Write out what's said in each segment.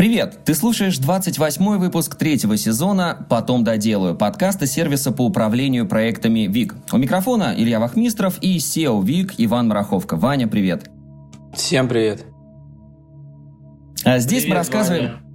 Привет! Ты слушаешь 28-й выпуск третьего сезона «Потом доделаю» подкаста сервиса по управлению проектами ВИК. У микрофона Илья Вахмистров и SEO ВИК Иван Мараховка. Ваня, привет! Всем привет! А здесь привет, мы рассказываем... Ваня.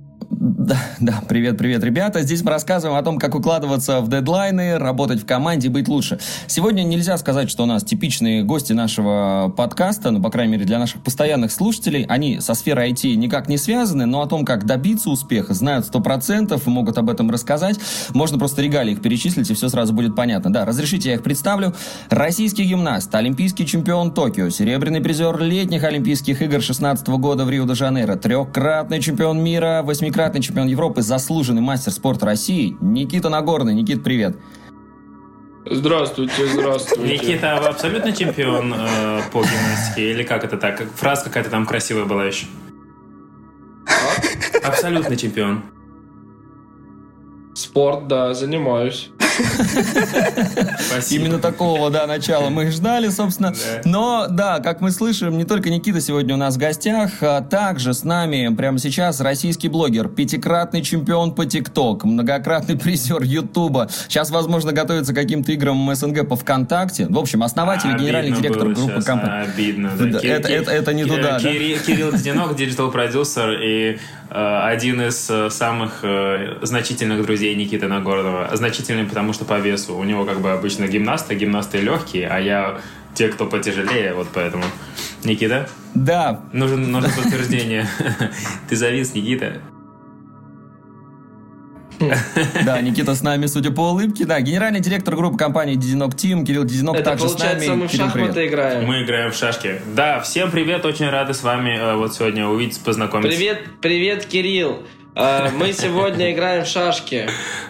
Да, да, привет, привет, ребята. Здесь мы рассказываем о том, как укладываться в дедлайны, работать в команде, быть лучше. Сегодня нельзя сказать, что у нас типичные гости нашего подкаста, ну, по крайней мере, для наших постоянных слушателей. Они со сферой IT никак не связаны, но о том, как добиться успеха, знают 100% и могут об этом рассказать. Можно просто регалии их перечислить, и все сразу будет понятно. Да, разрешите, я их представлю. Российский гимнаст, олимпийский чемпион Токио, серебряный призер летних Олимпийских игр 16 года в Рио-де-Жанейро, трехкратный чемпион мира, восьмикратный чемпион Европы, заслуженный мастер спорта России Никита Нагорный. Никит, привет. Здравствуйте, здравствуйте. Никита, вы абсолютно чемпион э, по гимнастике? Или как это так? Фраза какая-то там красивая была еще. А? Абсолютно чемпион. Спорт, да, занимаюсь. Именно такого, да, начала мы ждали, собственно. Но, да, как мы слышим, не только Никита сегодня у нас в гостях, а также с нами прямо сейчас российский блогер, пятикратный чемпион по ТикТок, многократный призер Ютуба. Сейчас, возможно, готовится к каким-то играм МСНГ по ВКонтакте. В общем, основатель и генеральный директор группы компании. Обидно, да. Это, это, это не туда, да? Кирилл Диденок, диджитал-продюсер и один из э, самых э, значительных друзей Никиты Нагорного. Значительный, потому что по весу. У него как бы обычно гимнасты, гимнасты легкие, а я те, кто потяжелее, вот поэтому. Никита? Да. Нужен, нужно подтверждение. Ты завис, Никита? Да, Никита с нами, судя по улыбке. Да, генеральный директор группы компании Didenok Team, Кирилл Диденок Это также с нами. мы в Кирилл, шахматы привет. играем. Мы играем в шашки. Да, всем привет, очень рады с вами э, вот сегодня увидеть, познакомиться. Привет, привет, Кирилл. Э, мы сегодня играем в шашки.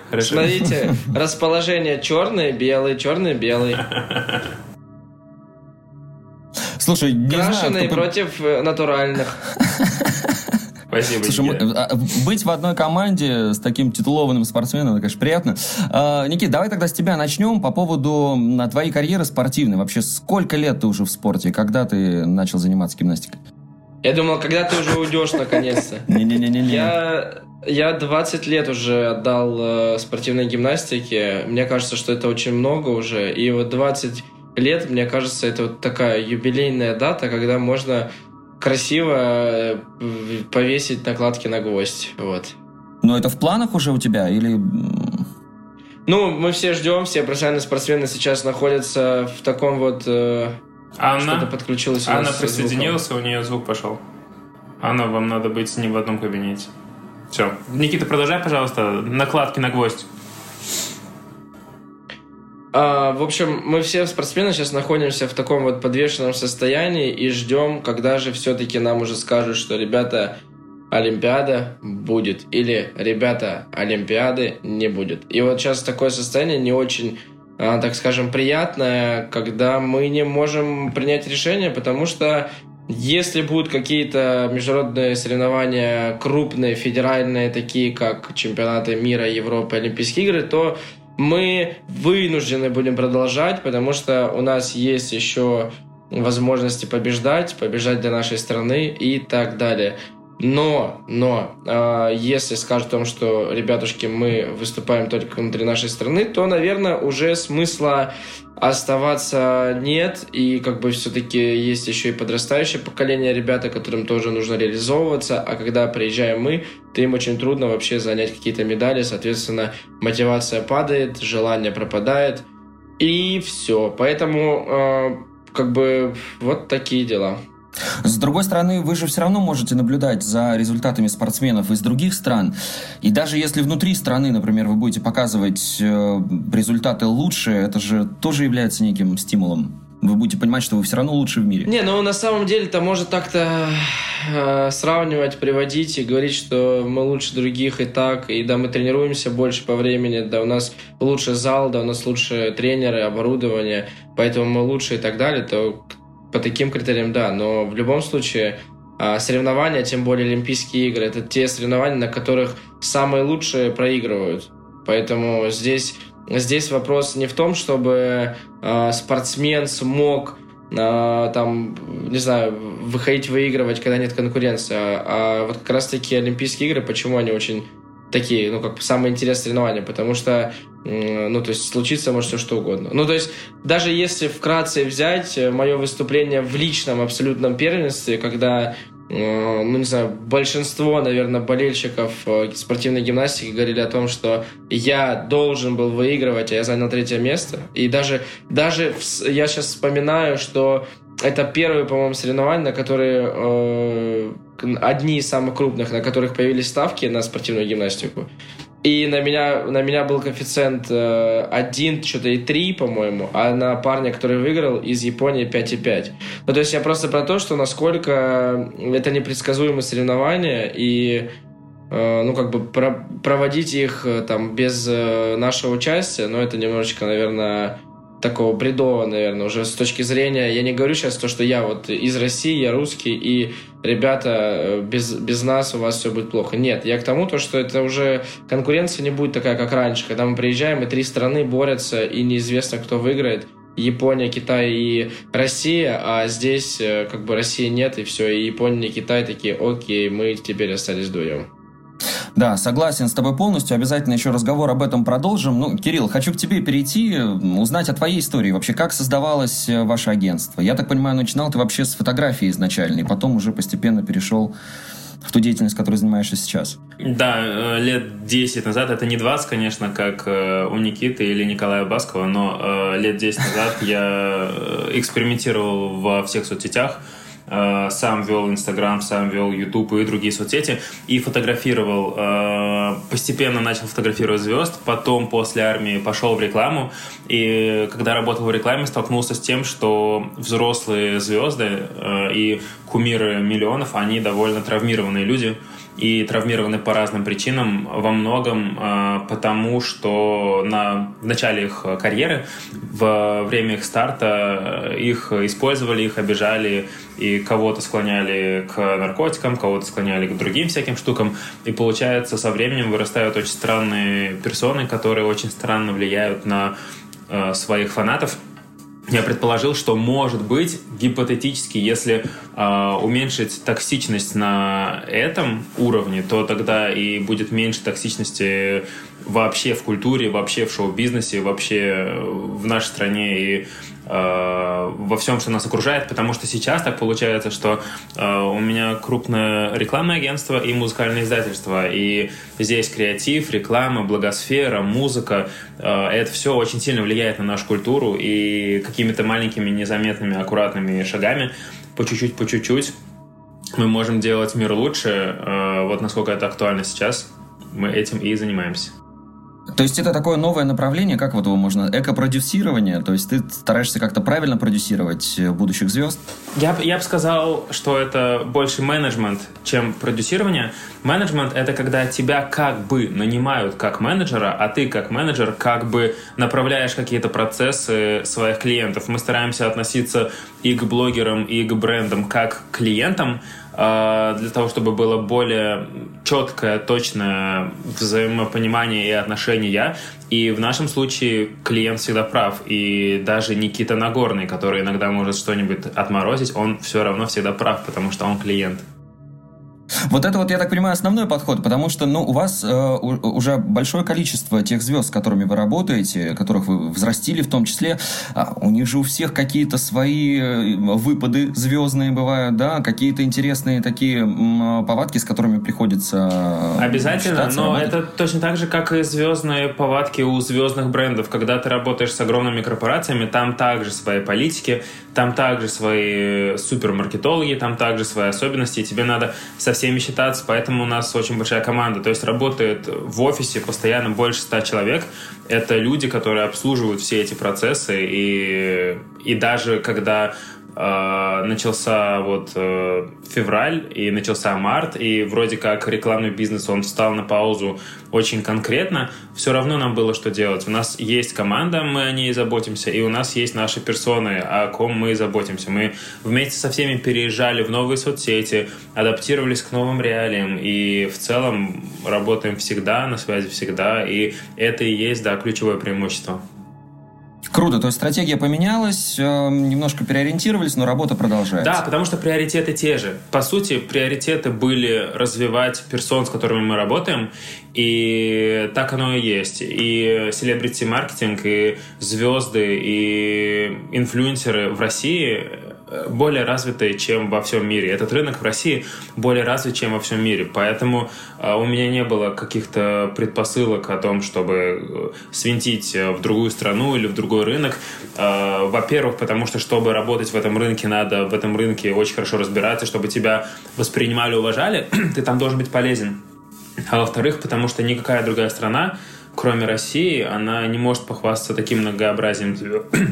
Хорошо. Смотрите, расположение черный, белый, черный, белый. Слушай, не Крашеные знаю, кто... против э, натуральных. Спасибо. Слушай, а, быть в одной команде с таким титулованным спортсменом, это, конечно, приятно. А, Никит, давай тогда с тебя начнем по поводу твоей карьеры спортивной. Вообще, сколько лет ты уже в спорте? Когда ты начал заниматься гимнастикой? Я думал, когда ты уже уйдешь наконец-то. Не-не-не. Я, я 20 лет уже отдал э, спортивной гимнастике. Мне кажется, что это очень много уже. И вот 20 лет, мне кажется, это вот такая юбилейная дата, когда можно красиво э, повесить накладки на гвоздь. Вот. Но это в планах уже у тебя или... Ну, мы все ждем, все профессиональные спортсмены сейчас находятся в таком вот... Э, Анна, что-то подключилось Анна присоединилась, у нее звук пошел. Анна, вам надо быть с ним в одном кабинете. Все. Никита, продолжай, пожалуйста. Накладки на гвоздь. А, в общем, мы все спортсмены сейчас находимся в таком вот подвешенном состоянии и ждем, когда же все-таки нам уже скажут, что ребята, Олимпиада будет или ребята, Олимпиады не будет. И вот сейчас такое состояние не очень, а, так скажем, приятное, когда мы не можем принять решение, потому что если будут какие-то международные соревнования крупные, федеральные, такие как чемпионаты мира, Европы, Олимпийские игры, то мы вынуждены будем продолжать, потому что у нас есть еще возможности побеждать, побежать для нашей страны и так далее. Но, но, э, если скажут о том, что, ребятушки, мы выступаем только внутри нашей страны, то, наверное, уже смысла оставаться нет, и как бы все-таки есть еще и подрастающее поколение ребята, которым тоже нужно реализовываться, а когда приезжаем мы, то им очень трудно вообще занять какие-то медали, соответственно, мотивация падает, желание пропадает, и все. Поэтому, э, как бы, вот такие дела. С другой стороны, вы же все равно можете наблюдать за результатами спортсменов из других стран. И даже если внутри страны, например, вы будете показывать э, результаты лучше, это же тоже является неким стимулом. Вы будете понимать, что вы все равно лучше в мире. Не, ну на самом деле это может так-то э, сравнивать, приводить и говорить, что мы лучше других и так, и да, мы тренируемся больше по времени, да, у нас лучше зал, да, у нас лучше тренеры, оборудование, поэтому мы лучше и так далее, то по таким критериям, да, но в любом случае а, соревнования, тем более Олимпийские игры, это те соревнования, на которых самые лучшие проигрывают. Поэтому здесь, здесь вопрос не в том, чтобы э, спортсмен смог а, там, не знаю, выходить выигрывать, когда нет конкуренции. А вот как раз-таки Олимпийские игры, почему они очень такие, ну, как самые интересные соревнования, потому что, ну, то есть случится может все что угодно. Ну, то есть даже если вкратце взять э, мое выступление в личном абсолютном первенстве, когда Э, ну, не знаю, большинство, наверное, болельщиков э, спортивной гимнастики говорили о том, что я должен был выигрывать, а я занял третье место. И даже, даже я сейчас вспоминаю, что это первые, по-моему, соревнования, на которые э, одни из самых крупных, на которых появились ставки на спортивную гимнастику. И на меня, на меня был коэффициент э, 1, что-то и 3, по-моему, а на парня, который выиграл, из Японии 5,5. Ну, то есть я просто про то, что насколько это непредсказуемые соревнования, и э, ну, как бы про проводить их э, там без э, нашего участия, ну, это немножечко, наверное, такого бредового, наверное, уже с точки зрения, я не говорю сейчас то, что я вот из России, я русский, и ребята, э, без, без нас у вас все будет плохо. Нет, я к тому, то, что это уже конкуренция не будет такая, как раньше, когда мы приезжаем, и три страны борются, и неизвестно, кто выиграет. Япония, Китай и Россия, а здесь э, как бы России нет, и все, и Япония и Китай такие, окей, мы теперь остались вдвоем. Да, согласен с тобой полностью. Обязательно еще разговор об этом продолжим. Ну, Кирилл, хочу к тебе перейти, узнать о твоей истории. Вообще, как создавалось э, ваше агентство? Я так понимаю, начинал ты вообще с фотографии изначально, и потом уже постепенно перешел в ту деятельность, которой занимаешься сейчас? Да, э, лет 10 назад, это не 20, конечно, как э, у Никиты или Николая Баскова, но лет 10 назад я экспериментировал во всех соцсетях, сам вел Инстаграм, сам вел Ютуб и другие соцсети, и фотографировал. Э, постепенно начал фотографировать звезд, потом после армии пошел в рекламу, и когда работал в рекламе, столкнулся с тем, что взрослые звезды э, и кумиры миллионов, они довольно травмированные люди, и травмированы по разным причинам, во многом э, потому, что на в начале их карьеры, во время их старта э, их использовали, их обижали и кого-то склоняли к наркотикам, кого-то склоняли к другим всяким штукам. И получается, со временем вырастают очень странные персоны, которые очень странно влияют на э, своих фанатов я предположил, что может быть гипотетически, если э, уменьшить токсичность на этом уровне, то тогда и будет меньше токсичности вообще в культуре, вообще в шоу-бизнесе, вообще в нашей стране и во всем, что нас окружает, потому что сейчас так получается, что э, у меня крупное рекламное агентство и музыкальное издательство, и здесь креатив, реклама, благосфера, музыка, э, это все очень сильно влияет на нашу культуру, и какими-то маленькими, незаметными, аккуратными шагами, по чуть-чуть, по чуть-чуть, мы можем делать мир лучше. Вот насколько это актуально сейчас, мы этим и занимаемся. То есть это такое новое направление, как вот его можно, эко-продюсирование, то есть ты стараешься как-то правильно продюсировать э, будущих звезд? Я, я бы сказал, что это больше менеджмент, чем продюсирование. Менеджмент — это когда тебя как бы нанимают как менеджера, а ты как менеджер как бы направляешь какие-то процессы своих клиентов. Мы стараемся относиться и к блогерам, и к брендам как к клиентам, для того, чтобы было более четкое, точное взаимопонимание и отношения. И в нашем случае клиент всегда прав. И даже Никита Нагорный, который иногда может что-нибудь отморозить, он все равно всегда прав, потому что он клиент. Вот это вот, я так понимаю, основной подход, потому что, ну, у вас э, уже большое количество тех звезд, с которыми вы работаете, которых вы взрастили в том числе, э, у них же у всех какие-то свои э, выпады звездные бывают, да, какие-то интересные такие э, повадки, с которыми приходится э, Обязательно, но работать. это точно так же, как и звездные повадки у звездных брендов. Когда ты работаешь с огромными корпорациями, там также свои политики, там также свои супермаркетологи, там также свои особенности, и тебе надо со всеми считаться, поэтому у нас очень большая команда. То есть работает в офисе постоянно больше ста человек. Это люди, которые обслуживают все эти процессы, и, и даже когда э, начался вот э, февраль и начался март, и вроде как рекламный бизнес, он встал на паузу очень конкретно, все равно нам было что делать. У нас есть команда, мы о ней заботимся, и у нас есть наши персоны, о ком мы заботимся. Мы вместе со всеми переезжали в новые соцсети, адаптировались к новым реалиям, и в целом работаем всегда, на связи всегда, и это и есть, да, ключевое преимущество. Круто, то есть стратегия поменялась, э, немножко переориентировались, но работа продолжается. Да, потому что приоритеты те же. По сути, приоритеты были развивать персон, с которыми мы работаем, и так оно и есть. И селебрити-маркетинг, и звезды, и инфлюенсеры в России более развитые, чем во всем мире. Этот рынок в России более развит, чем во всем мире. Поэтому э, у меня не было каких-то предпосылок о том, чтобы э, свинтить в другую страну или в другой рынок. Э, во-первых, потому что, чтобы работать в этом рынке, надо в этом рынке очень хорошо разбираться, чтобы тебя воспринимали, уважали, ты там должен быть полезен. А во-вторых, потому что никакая другая страна, кроме России, она не может похвастаться таким многообразием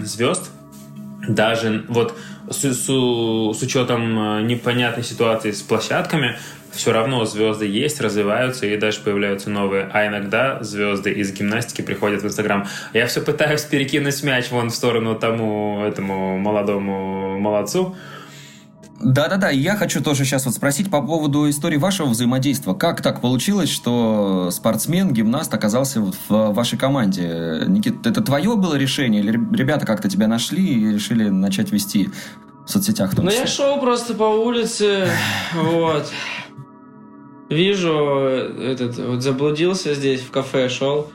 звезд, даже вот с, с, с учетом э, непонятной ситуации с площадками, все равно звезды есть, развиваются и даже появляются новые. А иногда звезды из гимнастики приходят в Инстаграм. Я все пытаюсь перекинуть мяч вон в сторону тому этому молодому молодцу, да-да-да, я хочу тоже сейчас вот спросить по поводу истории вашего взаимодействия. Как так получилось, что спортсмен, гимнаст оказался в вашей команде? Никит, это твое было решение или ребята как-то тебя нашли и решили начать вести в соцсетях? Ну, я шел просто по улице, вот. Вижу, этот, вот заблудился здесь, в кафе шел.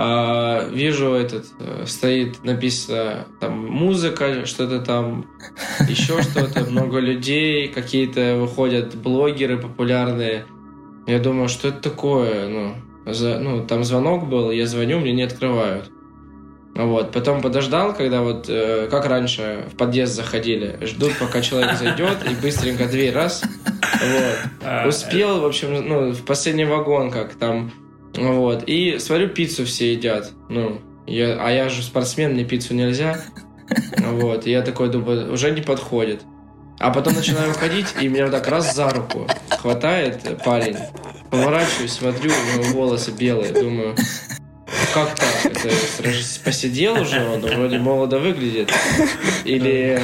А, вижу этот э, стоит написано там музыка что-то там еще что-то много людей какие-то выходят блогеры популярные. Я думаю что это такое? Ну за, ну там звонок был я звоню мне не открывают. Вот потом подождал когда вот э, как раньше в подъезд заходили ждут пока человек зайдет и быстренько дверь раз. Вот. А, успел в общем ну в последний вагон как там вот. И смотрю, пиццу все едят. Ну, я, а я же спортсмен, мне пиццу нельзя. Вот. И я такой думаю, уже не подходит. А потом начинаю ходить, и меня вот так раз за руку хватает парень. Поворачиваюсь, смотрю, у него волосы белые. Думаю, как так? Это посидел уже он, вроде молодо выглядит. Или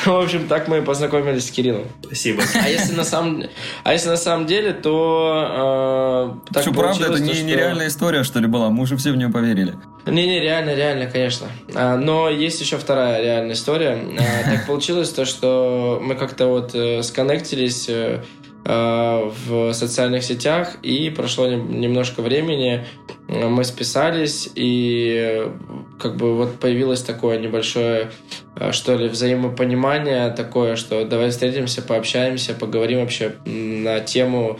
В общем, так мы познакомились с Кириллом. Спасибо. А если на самом, а если на самом деле, то э, так Что, правда, это не, что... нереальная история, что ли, была? Мы уже все в нее поверили. Не-не, реально, реально, конечно. А, но есть еще вторая реальная история. А, так получилось то, что мы как-то вот э, сконнектились э, Э, в социальных сетях, и прошло немножко времени, э, мы списались, и как бы вот появилось такое небольшое, э, что ли, взаимопонимание такое, что давай встретимся, пообщаемся, поговорим вообще на тему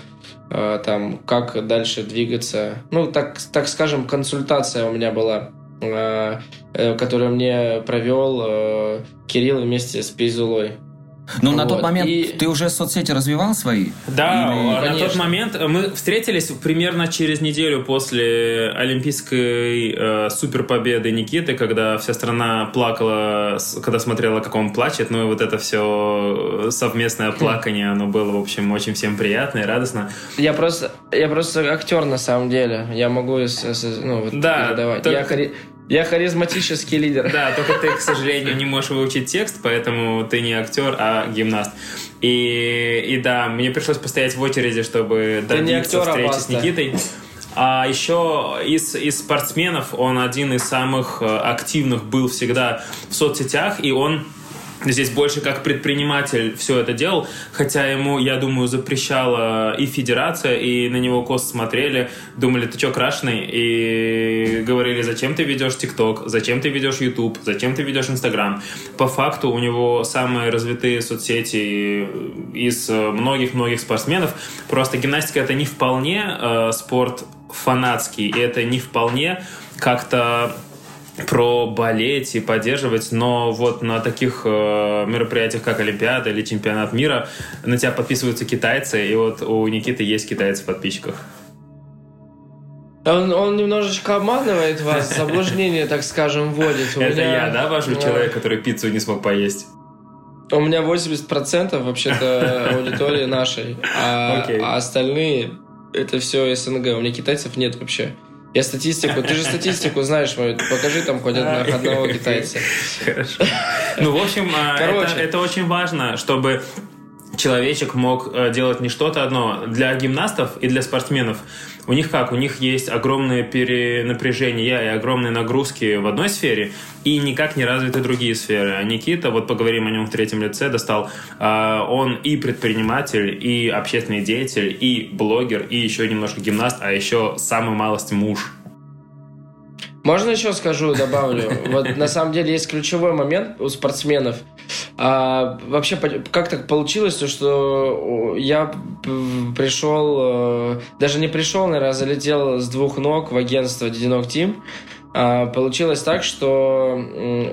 там, как дальше двигаться. Ну, так, так скажем, консультация у меня была, которую мне провел Кирилл вместе с Пейзулой. Но вот. на тот момент и... ты уже соцсети развивал свои? Да, Или... на тот момент мы встретились примерно через неделю после Олимпийской э, суперпобеды Никиты, когда вся страна плакала, когда смотрела, как он плачет. Ну и вот это все совместное плакание, оно было, в общем, очень всем приятно и радостно. Я просто, я просто актер на самом деле. Я могу ну, вот да. Только... Я, я харизматический лидер. Да, только ты, к сожалению, не можешь выучить текст, поэтому ты не актер, а гимнаст. И, и да, мне пришлось постоять в очереди, чтобы добиться актер, встречи с Никитой. А еще из, из спортсменов он один из самых э, активных был всегда в соцсетях, и он здесь больше как предприниматель все это делал, хотя ему, я думаю, запрещала и федерация, и на него косо смотрели, думали, ты что, крашеный? И говорили, зачем ты ведешь ТикТок, зачем ты ведешь YouTube, зачем ты ведешь Инстаграм. По факту у него самые развитые соцсети из многих-многих спортсменов. Просто гимнастика это не вполне э, спорт фанатский, и это не вполне как-то про болеть и поддерживать, но вот на таких э, мероприятиях, как Олимпиада или Чемпионат мира, на тебя подписываются китайцы, и вот у Никиты есть китайцы в подписчиках. Он, он немножечко обманывает вас, заблуждение, так скажем, вводит. У Это меня... я, да, вожу да. человек, который пиццу не смог поесть? У меня 80% вообще-то аудитории нашей, а, okay. а остальные это все СНГ. У меня китайцев нет вообще. Я статистику, ты же статистику знаешь, покажи там хоть одного китайца. Хорошо. Ну, в общем, а, это, это очень важно, чтобы человечек мог э, делать не что-то одно. Для гимнастов и для спортсменов у них как? У них есть огромное перенапряжение и огромные нагрузки в одной сфере, и никак не развиты другие сферы. А Никита, вот поговорим о нем в третьем лице, достал, э, он и предприниматель, и общественный деятель, и блогер, и еще немножко гимнаст, а еще самый малость муж. Можно еще скажу, добавлю? Вот на самом деле есть ключевой момент у спортсменов. А, вообще, как так получилось, то, что я пришел, э, даже не пришел, наверное, а залетел с двух ног в агентство Дединок Тим. А, получилось так, что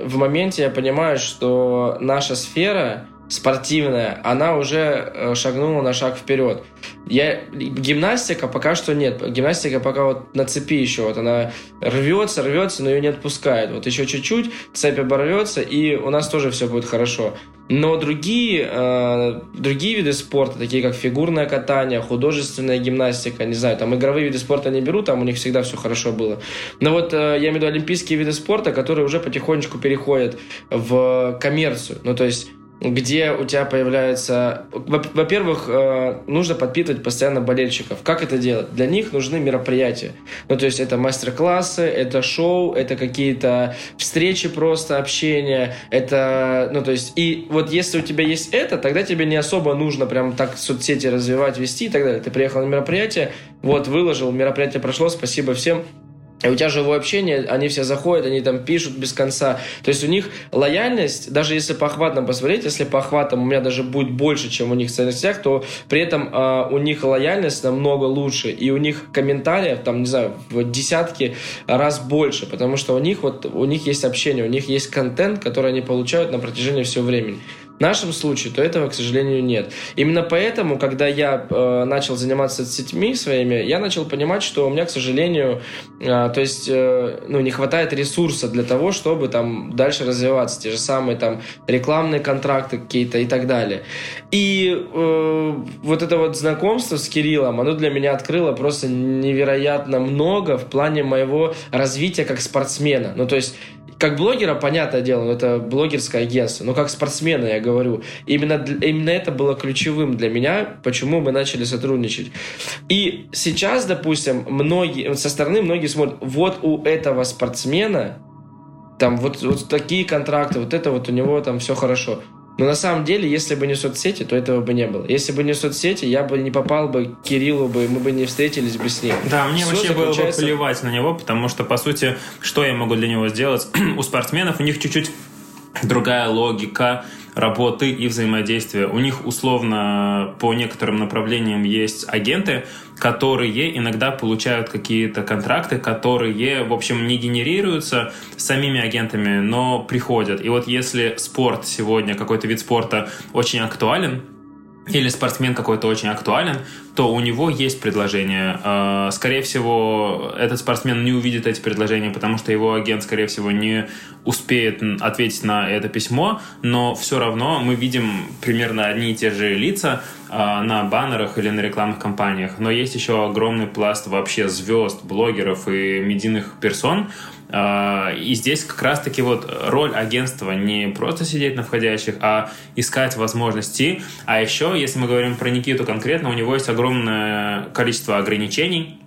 в моменте я понимаю, что наша сфера спортивная, она уже э, шагнула на шаг вперед. Я, гимнастика пока что нет. Гимнастика пока вот на цепи еще. Вот она рвется, рвется, но ее не отпускает. Вот еще чуть-чуть, цепь оборвется, и у нас тоже все будет хорошо. Но другие, э, другие виды спорта, такие как фигурное катание, художественная гимнастика, не знаю, там игровые виды спорта не беру, там у них всегда все хорошо было. Но вот э, я имею в виду олимпийские виды спорта, которые уже потихонечку переходят в коммерцию. Ну, то есть где у тебя появляется... Во-первых, э, нужно подпитывать постоянно болельщиков. Как это делать? Для них нужны мероприятия. Ну, то есть это мастер-классы, это шоу, это какие-то встречи просто, общение. Это, ну, то есть... И вот если у тебя есть это, тогда тебе не особо нужно прям так соцсети развивать, вести и так далее. Ты приехал на мероприятие, вот, выложил, мероприятие прошло, спасибо всем, и у тебя живое общение, они все заходят, они там пишут без конца. То есть у них лояльность, даже если по охватам посмотреть, если по охватам у меня даже будет больше, чем у них в социальных сетях, то при этом э, у них лояльность намного лучше. И у них комментариев, там, не знаю, в десятки раз больше. Потому что у них вот, у них есть общение, у них есть контент, который они получают на протяжении всего времени. В нашем случае, то этого, к сожалению, нет. Именно поэтому, когда я э, начал заниматься сетьми своими, я начал понимать, что у меня, к сожалению, э, то есть, э, ну, не хватает ресурса для того, чтобы там дальше развиваться. Те же самые там рекламные контракты какие-то и так далее. И э, вот это вот знакомство с Кириллом, оно для меня открыло просто невероятно много в плане моего развития как спортсмена. Ну, то есть как блогера, понятное дело, это блогерское агентство, но как спортсмена я говорю, именно, именно это было ключевым для меня, почему мы начали сотрудничать. И сейчас, допустим, многие, со стороны многие смотрят, вот у этого спортсмена там вот, вот такие контракты, вот это вот у него там все хорошо. Но на самом деле, если бы не соцсети, то этого бы не было. Если бы не соцсети, я бы не попал бы к Кириллу бы, мы бы не встретились бы с ним. Да, мне Все вообще заключается... было бы плевать на него, потому что, по сути, что я могу для него сделать? у спортсменов у них чуть-чуть другая логика, работы и взаимодействия. У них условно по некоторым направлениям есть агенты, которые иногда получают какие-то контракты, которые, в общем, не генерируются самими агентами, но приходят. И вот если спорт сегодня, какой-то вид спорта очень актуален, или спортсмен какой-то очень актуален, то у него есть предложение. А, скорее всего, этот спортсмен не увидит эти предложения, потому что его агент, скорее всего, не успеет ответить на это письмо, но все равно мы видим примерно одни и те же лица а, на баннерах или на рекламных кампаниях. Но есть еще огромный пласт вообще звезд, блогеров и медийных персон, и здесь как раз-таки вот роль агентства не просто сидеть на входящих, а искать возможности. А еще, если мы говорим про Никиту конкретно, у него есть огромное количество ограничений,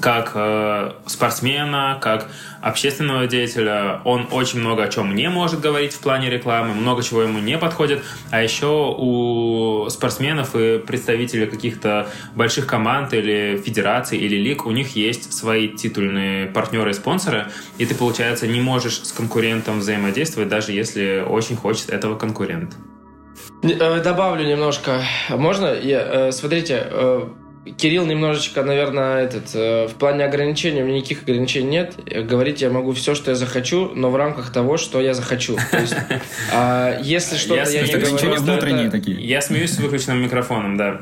как э, спортсмена, как общественного деятеля. Он очень много о чем не может говорить в плане рекламы, много чего ему не подходит. А еще у спортсменов и представителей каких-то больших команд или федераций или лиг, у них есть свои титульные партнеры и спонсоры, и ты, получается, не можешь с конкурентом взаимодействовать, даже если очень хочет этого конкурент. Э, добавлю немножко. Можно? Я, э, смотрите, Кирилл немножечко, наверное, этот, э, в плане ограничений, у меня никаких ограничений нет. Говорить я могу все, что я захочу, но в рамках того, что я захочу. То есть, а, если что-то я, я не говорю... внутренние такие. Я смеюсь с выключенным микрофоном, да.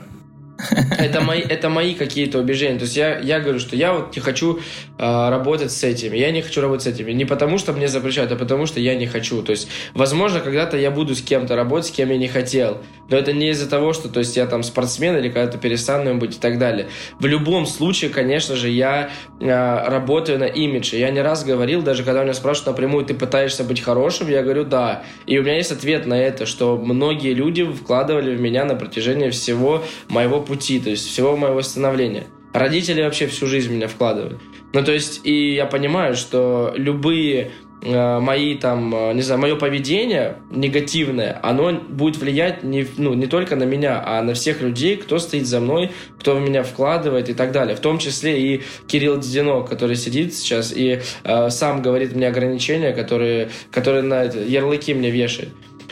Это мои, это мои какие-то убеждения. То есть я, я говорю, что я вот не хочу э, работать с этими, я не хочу работать с этими. Не потому, что мне запрещают, а потому, что я не хочу. То есть, возможно, когда-то я буду с кем-то работать, с кем я не хотел. Но это не из-за того, что то есть, я там спортсмен или когда-то перестану им быть и так далее. В любом случае, конечно же, я э, работаю на имидже. Я не раз говорил, даже когда меня спрашивают напрямую, ты пытаешься быть хорошим, я говорю, да. И у меня есть ответ на это, что многие люди вкладывали в меня на протяжении всего моего пути, то есть всего моего становления. Родители вообще всю жизнь меня вкладывали. Ну, то есть, и я понимаю, что любые э, мои там, э, не знаю, мое поведение негативное, оно будет влиять не, ну, не только на меня, а на всех людей, кто стоит за мной, кто в меня вкладывает и так далее. В том числе и Кирилл Дединок, который сидит сейчас и э, сам говорит мне ограничения, которые, которые на ярлыки мне вешает.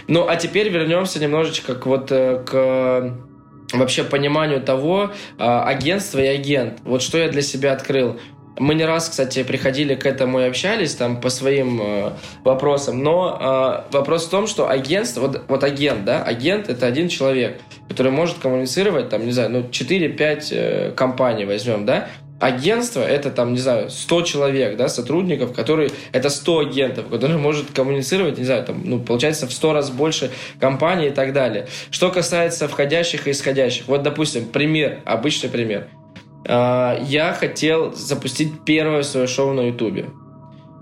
Ну, а теперь вернемся немножечко к вот э, к вообще пониманию того, а, агентство и агент. Вот что я для себя открыл. Мы не раз, кстати, приходили к этому и общались там по своим э, вопросам, но э, вопрос в том, что агентство, вот, вот агент, да, агент это один человек, который может коммуницировать, там, не знаю, ну, 4-5 э, компаний возьмем, да, агентство это там, не знаю, 100 человек, да, сотрудников, которые, это 100 агентов, которые может коммуницировать, не знаю, там, ну, получается в 100 раз больше компаний и так далее. Что касается входящих и исходящих, вот, допустим, пример, обычный пример. А, я хотел запустить первое свое шоу на Ютубе.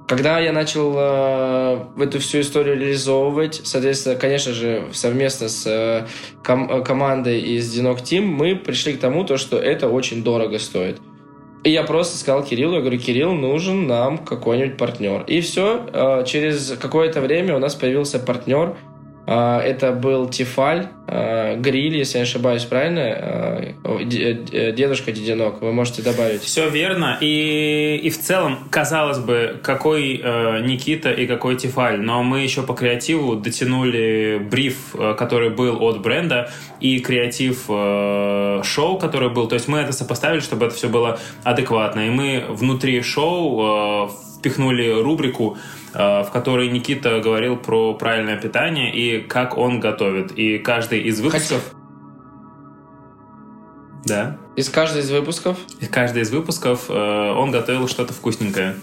Когда я начал э, эту всю историю реализовывать, соответственно, конечно же, совместно с э, ком- командой из Динок Team, мы пришли к тому, то, что это очень дорого стоит. И я просто сказал Кириллу, я говорю, Кирилл, нужен нам какой-нибудь партнер. И все, э, через какое-то время у нас появился партнер, это был Тифаль, а, Гриль, если я не ошибаюсь, правильно? А, э, дедушка Дединок, вы можете добавить. Все верно. И, и в целом, казалось бы, какой э, Никита и какой Тифаль, но мы еще по креативу дотянули бриф, э, который был от бренда, и креатив шоу, который был. То есть мы это сопоставили, чтобы это все было адекватно. И мы внутри шоу впихнули рубрику в которой Никита говорил про правильное питание и как он готовит. И каждый из выпусков... Хотя... Да. Из каждой из выпусков? Из каждой из выпусков э, он готовил что-то вкусненькое.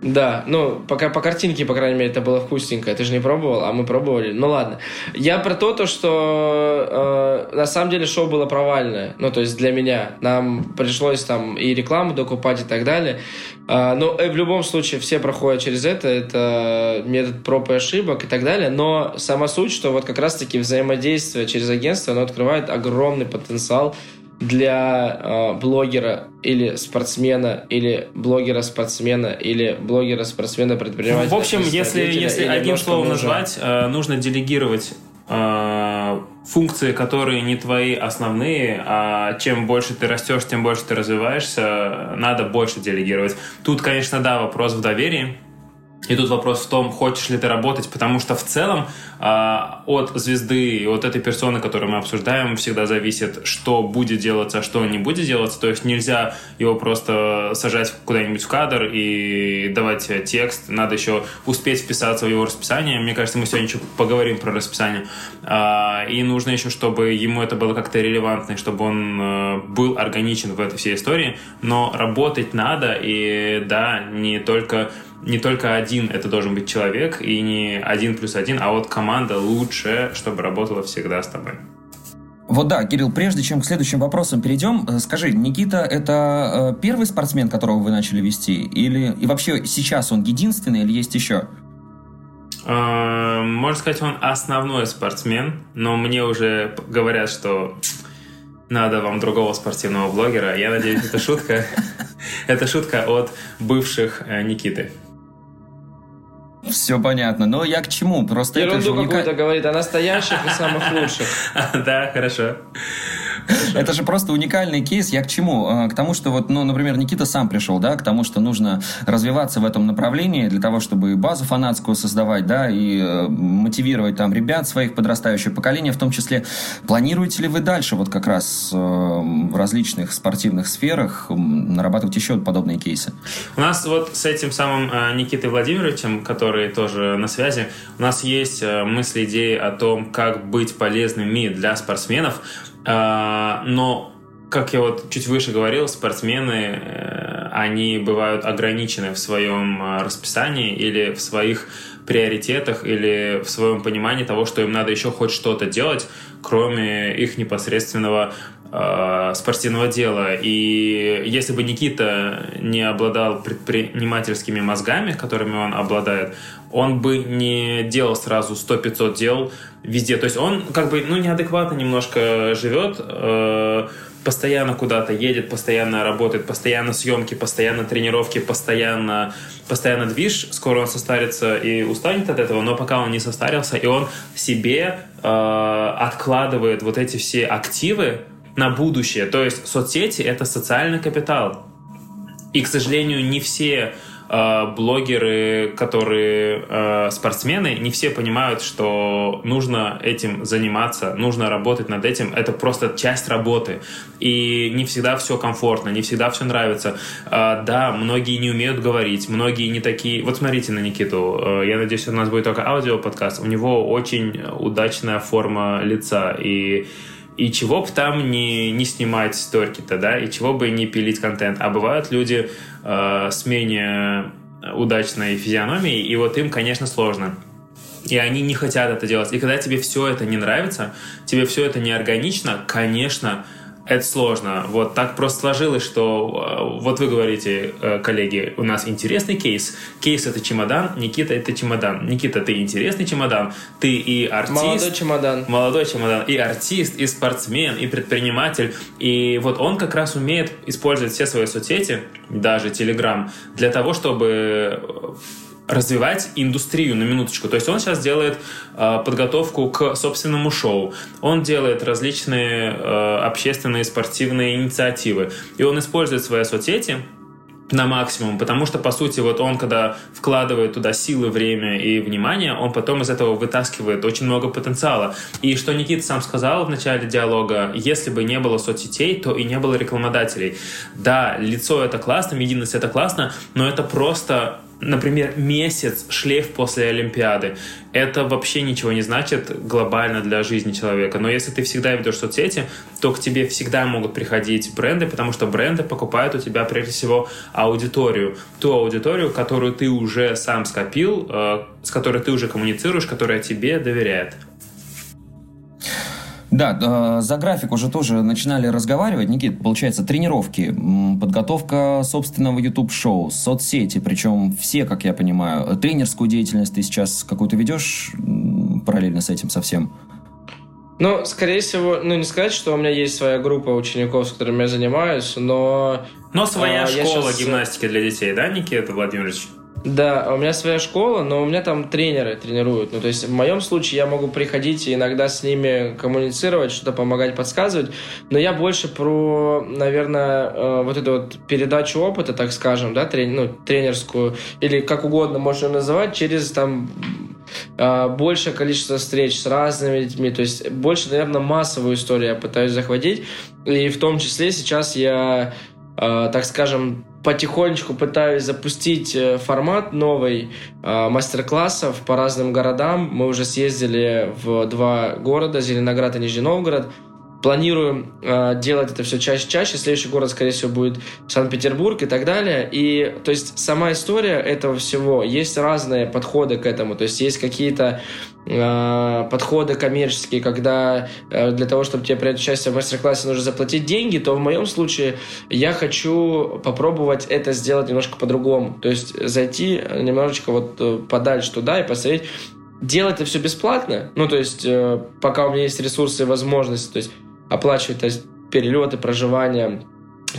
Да, ну, пока по картинке, по крайней мере, это было вкусненько. Ты же не пробовал, а мы пробовали. Ну ладно. Я про то, то что э, на самом деле шоу было провальное. Ну, то есть для меня. Нам пришлось там и рекламу докупать и так далее. Э, но э, в любом случае все проходят через это. Это метод проб и ошибок и так далее. Но сама суть, что вот как раз-таки взаимодействие через агентство, оно открывает огромный потенциал для э, блогера или спортсмена, или блогера-спортсмена, или блогера-спортсмена-предпринимателя. В общем, если, если одним словом назвать, э, нужно делегировать э, функции, которые не твои основные, а чем больше ты растешь, тем больше ты развиваешься, надо больше делегировать. Тут, конечно, да, вопрос в доверии, и тут вопрос в том, хочешь ли ты работать, потому что в целом э, от звезды и от этой персоны, которую мы обсуждаем, всегда зависит, что будет делаться, а что не будет делаться. То есть нельзя его просто сажать куда-нибудь в кадр и давать текст. Надо еще успеть вписаться в его расписание. Мне кажется, мы сегодня еще поговорим про расписание. Э, и нужно еще, чтобы ему это было как-то релевантно, чтобы он э, был органичен в этой всей истории. Но работать надо, и да, не только не только один это должен быть человек, и не один плюс один, а вот команда лучше, чтобы работала всегда с тобой. Вот да, Кирилл, прежде чем к следующим вопросам перейдем, э, скажи, Никита это э, первый спортсмен, которого вы начали вести? Или и вообще сейчас он единственный или есть еще? Э, можно сказать, он основной спортсмен, но мне уже говорят, что надо вам другого спортивного блогера. Я надеюсь, это шутка. Это шутка от бывших Никиты. Все понятно. Но я к чему? Просто Ерунду это какую-то говорит о настоящих и самых лучших. Да, хорошо. Это же просто уникальный кейс. Я к чему? А, к тому, что вот, ну, например, Никита сам пришел, да, к тому, что нужно развиваться в этом направлении для того, чтобы базу фанатскую создавать, да, и э, мотивировать там ребят своих подрастающего поколения, в том числе. Планируете ли вы дальше вот как раз э, в различных спортивных сферах нарабатывать еще подобные кейсы? У нас вот с этим самым э, Никитой Владимировичем, который тоже на связи, у нас есть мысли, идеи о том, как быть полезными для спортсменов. А, но как я вот чуть выше говорил, спортсмены, э, они бывают ограничены в своем э, расписании или в своих приоритетах или в своем понимании того, что им надо еще хоть что-то делать, кроме их непосредственного э, спортивного дела. И если бы Никита не обладал предпринимательскими мозгами, которыми он обладает, он бы не делал сразу 100-500 дел везде. То есть он как бы ну, неадекватно немножко живет, э, постоянно куда-то едет, постоянно работает, постоянно съемки, постоянно тренировки, постоянно, постоянно движ. Скоро он состарится и устанет от этого, но пока он не состарился, и он себе э, откладывает вот эти все активы на будущее. То есть соцсети — это социальный капитал. И, к сожалению, не все блогеры, которые э, спортсмены, не все понимают, что нужно этим заниматься, нужно работать над этим. Это просто часть работы. И не всегда все комфортно, не всегда все нравится. Э, да, многие не умеют говорить, многие не такие... Вот смотрите на Никиту. Э, я надеюсь, у нас будет только аудиоподкаст. У него очень удачная форма лица. И и чего бы там не, не снимать сторки-то, да, и чего бы не пилить контент. А бывают люди э, с менее удачной физиономией, и вот им, конечно, сложно. И они не хотят это делать. И когда тебе все это не нравится, тебе все это не органично, конечно, это сложно. Вот так просто сложилось, что э, вот вы говорите, э, коллеги, у нас интересный кейс. Кейс это чемодан, Никита это чемодан. Никита, ты интересный чемодан, ты и артист. Молодой чемодан. Молодой чемодан. И артист, и спортсмен, и предприниматель. И вот он как раз умеет использовать все свои соцсети, даже Телеграм, для того, чтобы развивать индустрию на минуточку. То есть он сейчас делает э, подготовку к собственному шоу, он делает различные э, общественные спортивные инициативы, и он использует свои соцсети на максимум, потому что, по сути, вот он, когда вкладывает туда силы, время и внимание, он потом из этого вытаскивает очень много потенциала. И что Никита сам сказал в начале диалога, если бы не было соцсетей, то и не было рекламодателей. Да, лицо это классно, медийность это классно, но это просто например, месяц шлейф после Олимпиады. Это вообще ничего не значит глобально для жизни человека. Но если ты всегда ведешь соцсети, то к тебе всегда могут приходить бренды, потому что бренды покупают у тебя прежде всего аудиторию. Ту аудиторию, которую ты уже сам скопил, э, с которой ты уже коммуницируешь, которая тебе доверяет. Да, э, за график уже тоже начинали разговаривать. Никит, получается, тренировки, подготовка собственного YouTube-шоу, соцсети, причем все, как я понимаю, тренерскую деятельность ты сейчас какую-то ведешь параллельно с этим совсем? Ну, скорее всего, ну не сказать, что у меня есть своя группа учеников, с которыми я занимаюсь, но... Но своя а, школа сейчас... гимнастики для детей, да, Никита Владимирович? Да, у меня своя школа, но у меня там тренеры тренируют. Ну, то есть в моем случае я могу приходить и иногда с ними коммуницировать, что-то помогать, подсказывать. Но я больше про, наверное, э, вот эту вот передачу опыта, так скажем, да, трени- ну, тренерскую, или как угодно можно называть, через там э, большее количество встреч с разными людьми. То есть больше, наверное, массовую историю я пытаюсь захватить. И в том числе сейчас я, э, так скажем, потихонечку пытаюсь запустить э, формат новый э, мастер-классов по разным городам. Мы уже съездили в два города, Зеленоград и Нижний Новгород. Планируем э, делать это все чаще-чаще. Следующий город, скорее всего, будет Санкт-Петербург и так далее. И, то есть, сама история этого всего, есть разные подходы к этому. То есть, есть какие-то э, подходы коммерческие, когда э, для того, чтобы тебе принять участие в мастер-классе, нужно заплатить деньги, то в моем случае я хочу попробовать это сделать немножко по-другому. То есть, зайти немножечко вот э, подальше туда и посмотреть, делать это все бесплатно, ну, то есть, э, пока у меня есть ресурсы и возможности, то есть, оплачивать перелеты, проживание,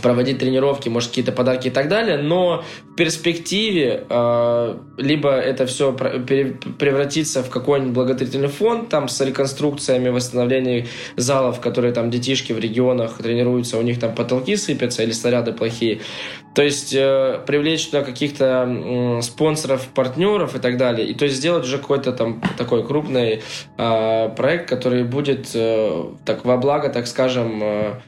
проводить тренировки, может, какие-то подарки и так далее, но в перспективе э, либо это все превратится в какой-нибудь благотворительный фонд там с реконструкциями, восстановлением залов, которые там детишки в регионах тренируются, у них там потолки сыпятся или снаряды плохие. То есть э, привлечь туда каких-то э, спонсоров, партнеров и так далее. И то есть сделать уже какой-то там такой крупный э, проект, который будет э, так во благо, так скажем, э,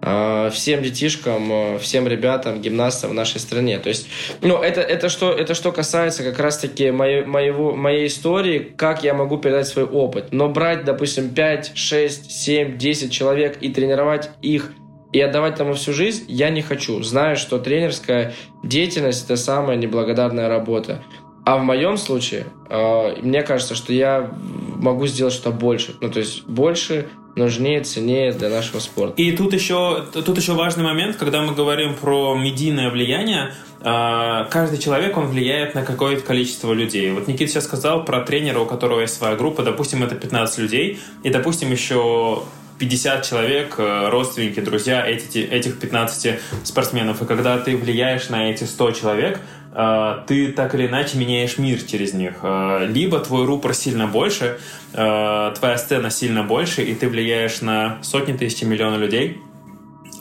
всем детишкам, а, всем ребятам, гимнастам в нашей стране. То есть, ну, это, это, что, это что касается как раз-таки моей, моего, моей истории, как я могу передать свой опыт. Но брать, допустим, 5, 6, 7, 10 человек и тренировать их и отдавать тому всю жизнь я не хочу. Знаю, что тренерская деятельность – это самая неблагодарная работа. А в моем случае, э, мне кажется, что я могу сделать что-то больше. Ну, то есть больше нужнее, ценнее для нашего спорта. И тут еще, тут еще важный момент, когда мы говорим про медийное влияние, а, каждый человек, он влияет на какое-то количество людей. Вот Никита сейчас сказал про тренера, у которого есть своя группа, допустим, это 15 людей, и, допустим, еще 50 человек, э, родственники, друзья эти, этих 15 спортсменов. И когда ты влияешь на эти 100 человек, ты так или иначе меняешь мир через них. Э, либо твой рупор сильно больше, твоя сцена сильно больше, и ты влияешь на сотни тысяч, миллионы людей.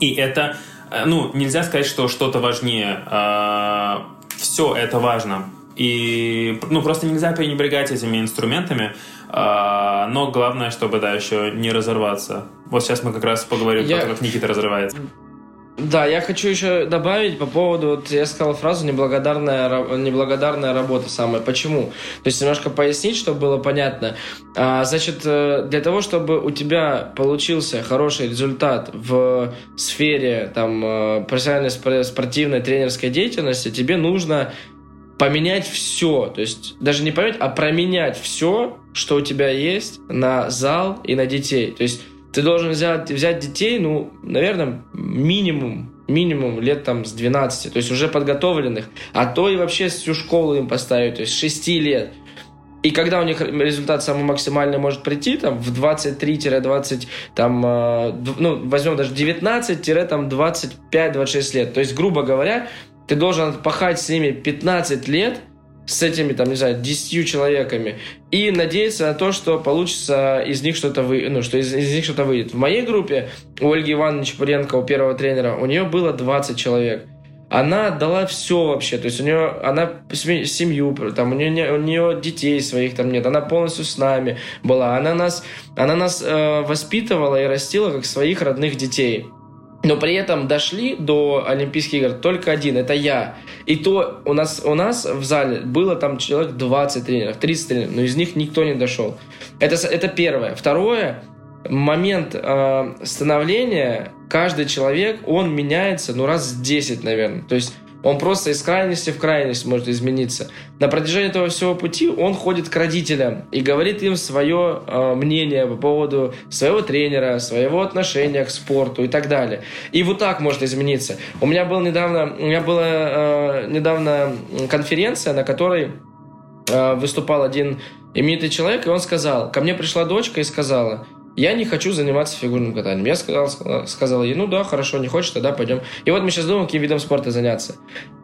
И это, ну, нельзя сказать, что что-то важнее. Все это важно. И, ну, просто нельзя пренебрегать этими инструментами. А, но главное, чтобы, да, еще не разорваться. Вот сейчас мы как раз поговорим я... про то, как Никита разрывается. Да, я хочу еще добавить по поводу, вот я сказал фразу «неблагодарная, неблагодарная работа» самая. Почему? То есть немножко пояснить, чтобы было понятно. А, значит, э, для того, чтобы у тебя получился хороший результат в сфере там, э, профессиональной спортивной тренерской деятельности, тебе нужно поменять все, то есть даже не поменять, а променять все, что у тебя есть на зал и на детей. То есть ты должен взять, взять детей, ну, наверное, минимум, минимум лет там с 12, то есть уже подготовленных, а то и вообще всю школу им поставить, то есть с 6 лет. И когда у них результат самый максимальный может прийти, там, в 23-20, там, э, ну, возьмем даже 19-25-26 лет. То есть, грубо говоря, ты должен пахать с ними 15 лет, с этими, там, не знаю, 10 человеками, и надеяться на то, что получится из них что-то вы, ну, что из, из них что-то выйдет. В моей группе у Ольги Ивановны Чапуренко, у первого тренера, у нее было 20 человек. Она отдала все вообще, то есть у нее, она семью, там, у нее, у нее детей своих там нет, она полностью с нами была, она нас, она нас э, воспитывала и растила как своих родных детей. Но при этом дошли до Олимпийских игр только один, это я. И то у нас, у нас в зале было там человек 20 тренеров, 30 тренеров, но из них никто не дошел. Это, это первое. Второе, момент э, становления, каждый человек, он меняется, ну, раз в 10, наверное. То есть он просто из крайности в крайность может измениться. На протяжении этого всего пути он ходит к родителям и говорит им свое э, мнение по поводу своего тренера, своего отношения к спорту и так далее. И вот так может измениться. У меня был недавно, у меня была э, недавно конференция, на которой э, выступал один именитый человек, и он сказал, ко мне пришла дочка и сказала, я не хочу заниматься фигурным катанием. Я сказал, сказал ей, ну да, хорошо, не хочешь, тогда пойдем. И вот мы сейчас думаем, каким видом спорта заняться.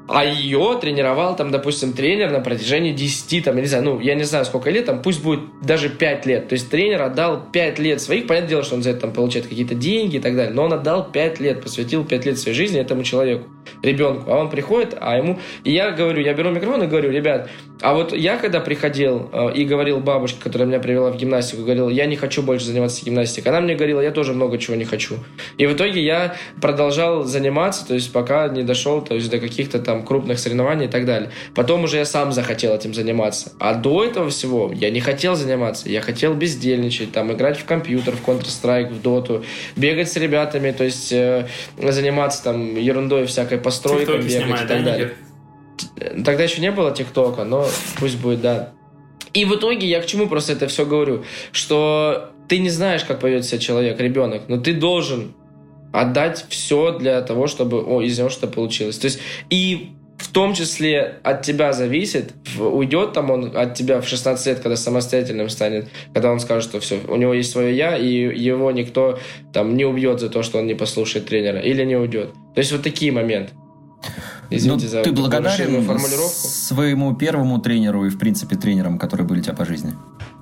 А ее тренировал там, допустим, тренер на протяжении 10, там, я не знаю, ну, я не знаю, сколько лет, там, пусть будет даже 5 лет. То есть тренер отдал 5 лет своих, понятное дело, что он за это там получает какие-то деньги и так далее, но он отдал 5 лет, посвятил 5 лет своей жизни этому человеку, ребенку. А он приходит, а ему... И я говорю, я беру микрофон и говорю, ребят, а вот я когда приходил э, и говорил бабушке, которая меня привела в гимнастику, говорил, я не хочу больше заниматься гимнастикой, она мне говорила, я тоже много чего не хочу. И в итоге я продолжал заниматься, то есть пока не дошел то есть, до каких-то там там крупных соревнований и так далее. Потом уже я сам захотел этим заниматься. А до этого всего я не хотел заниматься. Я хотел бездельничать, там, играть в компьютер, в Counter-Strike, в Доту, бегать с ребятами, то есть э, заниматься там ерундой всякой постройкой, бегать снимает, и так да, далее. Нет? Тогда еще не было ТикТока, но пусть будет, да. И в итоге я к чему просто это все говорю, что ты не знаешь, как поведет себя человек, ребенок, но ты должен отдать все для того, чтобы о, из него что-то получилось. То есть и в том числе от тебя зависит, уйдет там он от тебя в 16 лет, когда самостоятельным станет, когда он скажет, что все, у него есть свое я, и его никто там не убьет за то, что он не послушает тренера, или не уйдет. То есть вот такие моменты. Извините ну, за ты благодарен формулировку. своему первому тренеру и, в принципе, тренерам, которые были у тебя по жизни?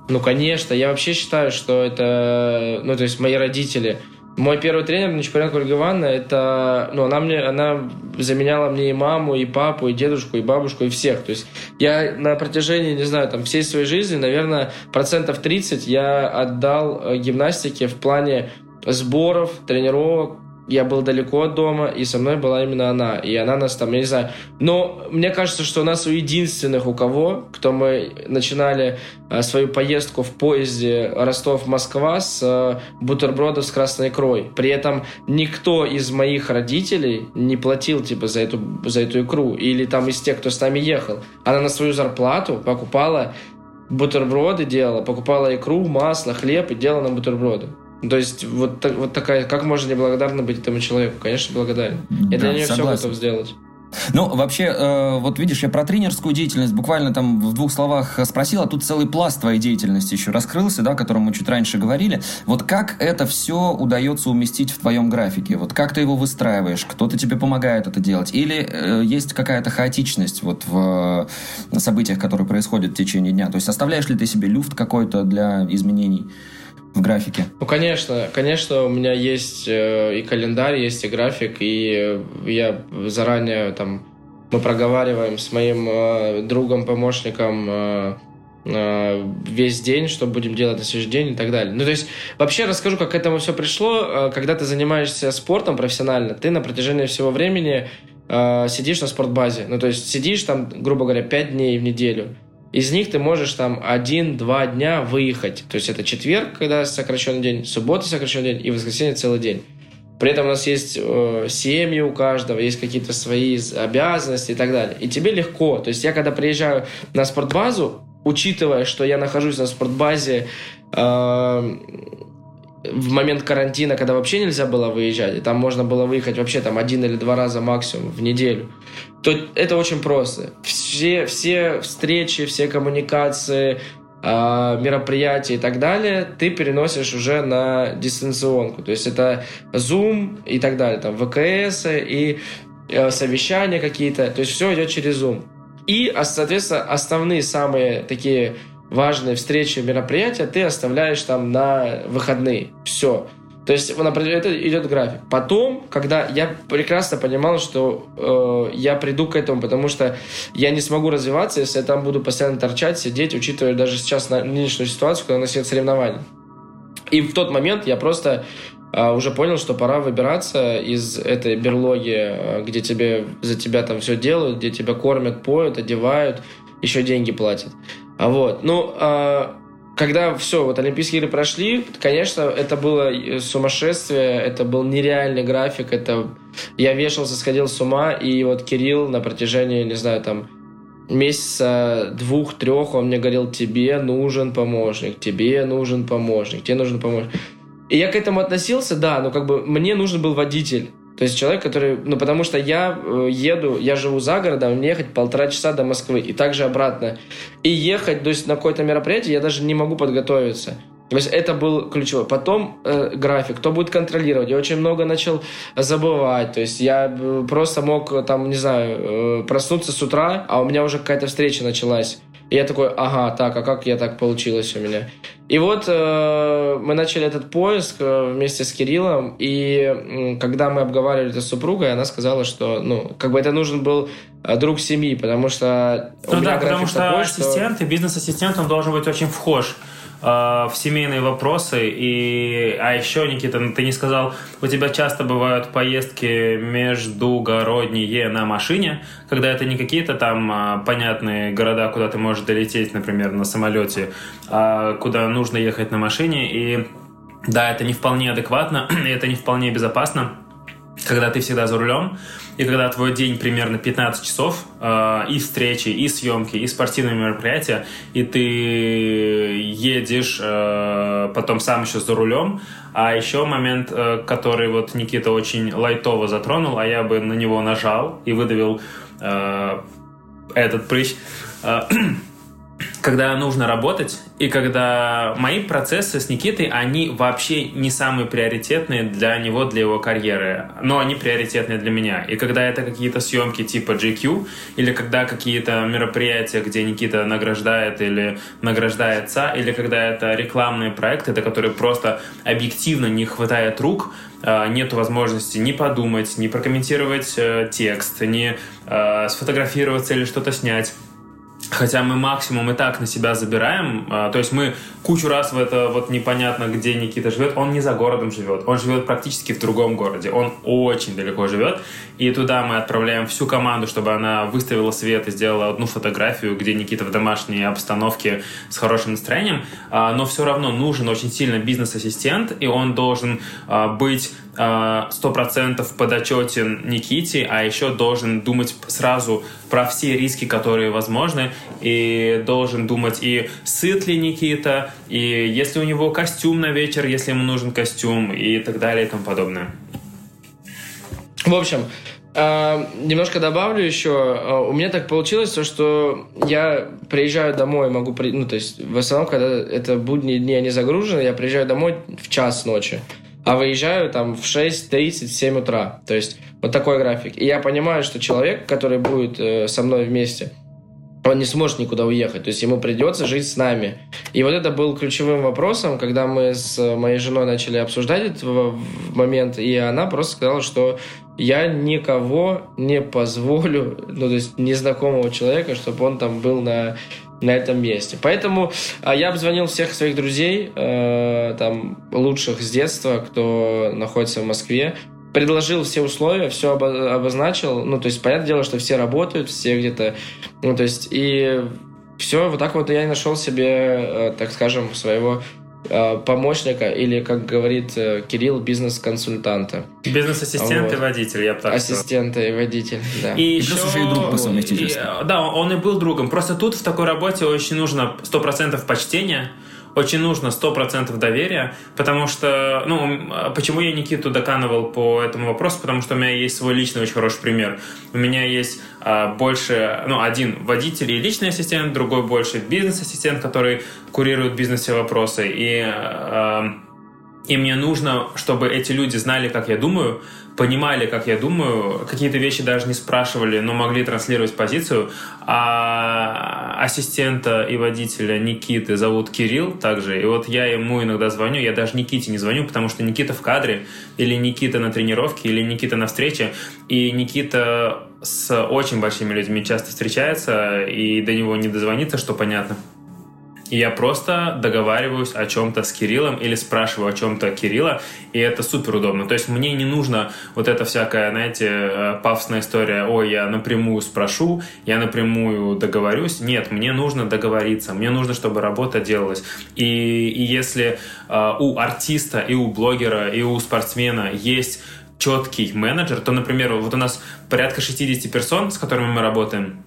Ну, конечно. Я вообще считаю, что это... Ну, то есть мои родители... Мой первый тренер, Нечапаренко Ольга Ивановна, это, ну, она мне, она заменяла мне и маму, и папу, и дедушку, и бабушку, и всех. То есть я на протяжении, не знаю, там, всей своей жизни, наверное, процентов 30 я отдал э, гимнастике в плане сборов, тренировок, я был далеко от дома, и со мной была именно она. И она нас там, я не знаю. Но мне кажется, что у нас у единственных, у кого, кто мы начинали э, свою поездку в поезде Ростов-Москва с э, бутербродов с красной икрой. При этом никто из моих родителей не платил, типа, за эту, за эту икру. Или там из тех, кто с нами ехал. Она на свою зарплату покупала бутерброды делала, покупала икру, масло, хлеб и делала нам бутерброды. То есть вот, вот такая, как можно неблагодарно быть этому человеку? Конечно, благодарен. Я да, для нее согласен. все готов сделать. Ну, вообще, э, вот видишь, я про тренерскую деятельность буквально там в двух словах спросил, а тут целый пласт твоей деятельности еще раскрылся, да, о котором мы чуть раньше говорили. Вот как это все удается уместить в твоем графике? Вот как ты его выстраиваешь? Кто-то тебе помогает это делать? Или э, есть какая-то хаотичность вот в э, событиях, которые происходят в течение дня? То есть оставляешь ли ты себе люфт какой-то для изменений? В графике? Ну, конечно, конечно, у меня есть э, и календарь, есть и график, и я заранее там мы проговариваем с моим э, другом, помощником э, э, весь день, что будем делать на следующий день и так далее. Ну, то есть, вообще расскажу, как к этому все пришло. Э, когда ты занимаешься спортом профессионально, ты на протяжении всего времени э, сидишь на спортбазе. Ну, то есть, сидишь там, грубо говоря, 5 дней в неделю. Из них ты можешь там один-два дня выехать. То есть это четверг, когда сокращенный день, суббота сокращенный день и воскресенье целый день. При этом у нас есть э, семьи у каждого, есть какие-то свои обязанности и так далее. И тебе легко. То есть я когда приезжаю на спортбазу, учитывая, что я нахожусь на спортбазе э, в момент карантина, когда вообще нельзя было выезжать, и там можно было выехать вообще там один или два раза максимум в неделю, то это очень просто. Все, все встречи, все коммуникации, э, мероприятия и так далее ты переносишь уже на дистанционку. То есть это Zoom и так далее, там ВКС и э, совещания какие-то. То есть все идет через Zoom. И, соответственно, основные самые такие важные встречи, мероприятия ты оставляешь там на выходные. Все. То есть это идет график. Потом, когда я прекрасно понимал, что э, я приду к этому, потому что я не смогу развиваться, если я там буду постоянно торчать, сидеть, учитывая даже сейчас нынешнюю ситуацию, когда у нас нет соревнований. И в тот момент я просто э, уже понял, что пора выбираться из этой берлоги, э, где тебе за тебя там все делают, где тебя кормят, поют, одевают, еще деньги платят. А вот, ну, э, когда все, вот Олимпийские игры прошли, конечно, это было сумасшествие, это был нереальный график, это я вешался, сходил с ума, и вот Кирилл на протяжении, не знаю, там месяца двух-трех он мне говорил, тебе нужен помощник, тебе нужен помощник, тебе нужен помощник. И я к этому относился, да, но как бы мне нужен был водитель. То есть человек, который... Ну, потому что я э, еду, я живу за городом, мне ехать полтора часа до Москвы и также обратно. И ехать, то есть на какое-то мероприятие я даже не могу подготовиться. То есть это был ключевой. Потом э, график, кто будет контролировать. Я очень много начал забывать. То есть я э, просто мог, там, не знаю, э, проснуться с утра, а у меня уже какая-то встреча началась. И я такой, ага, так, а как я так получилось у меня? И вот э, мы начали этот поиск э, вместе с Кириллом, и э, когда мы обговаривали это с супругой, она сказала, что, ну, как бы это нужен был э, друг семьи, потому что... Ну да, потому что такой, ассистент что... и бизнес-ассистент, он должен быть очень вхож в семейные вопросы. И, а еще, Никита, ну, ты не сказал, у тебя часто бывают поездки междугородние на машине, когда это не какие-то там а, понятные города, куда ты можешь долететь, например, на самолете, а куда нужно ехать на машине. И да, это не вполне адекватно, и это не вполне безопасно когда ты всегда за рулем, и когда твой день примерно 15 часов, э, и встречи, и съемки, и спортивные мероприятия, и ты едешь э, потом сам еще за рулем. А еще момент, э, который вот Никита очень лайтово затронул, а я бы на него нажал и выдавил э, этот прыщ. Э, когда нужно работать, и когда мои процессы с Никитой, они вообще не самые приоритетные для него, для его карьеры, но они приоритетные для меня. И когда это какие-то съемки типа GQ, или когда какие-то мероприятия, где Никита награждает или награждается, или когда это рекламные проекты, до которых просто объективно не хватает рук, а, нет возможности ни подумать, ни прокомментировать э, текст, ни э, сфотографироваться или что-то снять, Хотя мы максимум и так на себя забираем. А, то есть мы кучу раз в это вот непонятно, где Никита живет. Он не за городом живет. Он живет практически в другом городе. Он очень далеко живет. И туда мы отправляем всю команду, чтобы она выставила свет и сделала одну фотографию, где Никита в домашней обстановке с хорошим настроением. А, но все равно нужен очень сильно бизнес-ассистент, и он должен а, быть сто процентов подотчетен Никите, а еще должен думать сразу про все риски, которые возможны, и должен думать и сыт ли Никита, и если у него костюм на вечер, если ему нужен костюм, и так далее, и тому подобное. В общем, Uh, немножко добавлю еще. Uh, у меня так получилось, то, что я приезжаю домой, могу... При... Ну, то есть, в основном, когда это будние дни, они загружены, я приезжаю домой в час ночи, а выезжаю там в 6.30, 7 утра. То есть, вот такой график. И я понимаю, что человек, который будет э, со мной вместе, он не сможет никуда уехать, то есть ему придется жить с нами. И вот это был ключевым вопросом, когда мы с моей женой начали обсуждать этот момент, и она просто сказала, что я никого не позволю, ну то есть незнакомого человека, чтобы он там был на на этом месте. Поэтому а, я обзвонил всех своих друзей, э, там, лучших с детства, кто находится в Москве, предложил все условия, все обозначил. Ну, то есть, понятное дело, что все работают, все где-то... Ну, то есть, и все, вот так вот я и нашел себе, э, так скажем, своего помощника или, как говорит э, Кирилл, бизнес-консультанта. Бизнес-ассистент вот. и водитель, я бы так Ассистент и водитель, да. И, и еще... плюс еще и друг по совместительству. И, да, он и был другом. Просто тут в такой работе очень нужно 100% почтения, очень нужно 100% доверия, потому что, ну, почему я Никиту доканывал по этому вопросу, потому что у меня есть свой личный очень хороший пример. У меня есть а, больше, ну, один водитель и личный ассистент, другой больше бизнес-ассистент, который курирует бизнесе вопросы. И, а, и мне нужно, чтобы эти люди знали, как я думаю, понимали, как я думаю, какие-то вещи даже не спрашивали, но могли транслировать позицию. А ассистента и водителя Никиты зовут Кирилл также. И вот я ему иногда звоню, я даже Никите не звоню, потому что Никита в кадре, или Никита на тренировке, или Никита на встрече. И Никита с очень большими людьми часто встречается, и до него не дозвониться, что понятно. И я просто договариваюсь о чем-то с Кириллом или спрашиваю о чем-то Кирилла, и это супер удобно. То есть мне не нужно вот эта всякая, знаете, э, пафосная история, ой, я напрямую спрошу, я напрямую договорюсь. Нет, мне нужно договориться, мне нужно, чтобы работа делалась. И, и если э, у артиста, и у блогера, и у спортсмена есть четкий менеджер, то, например, вот у нас порядка 60 персон, с которыми мы работаем,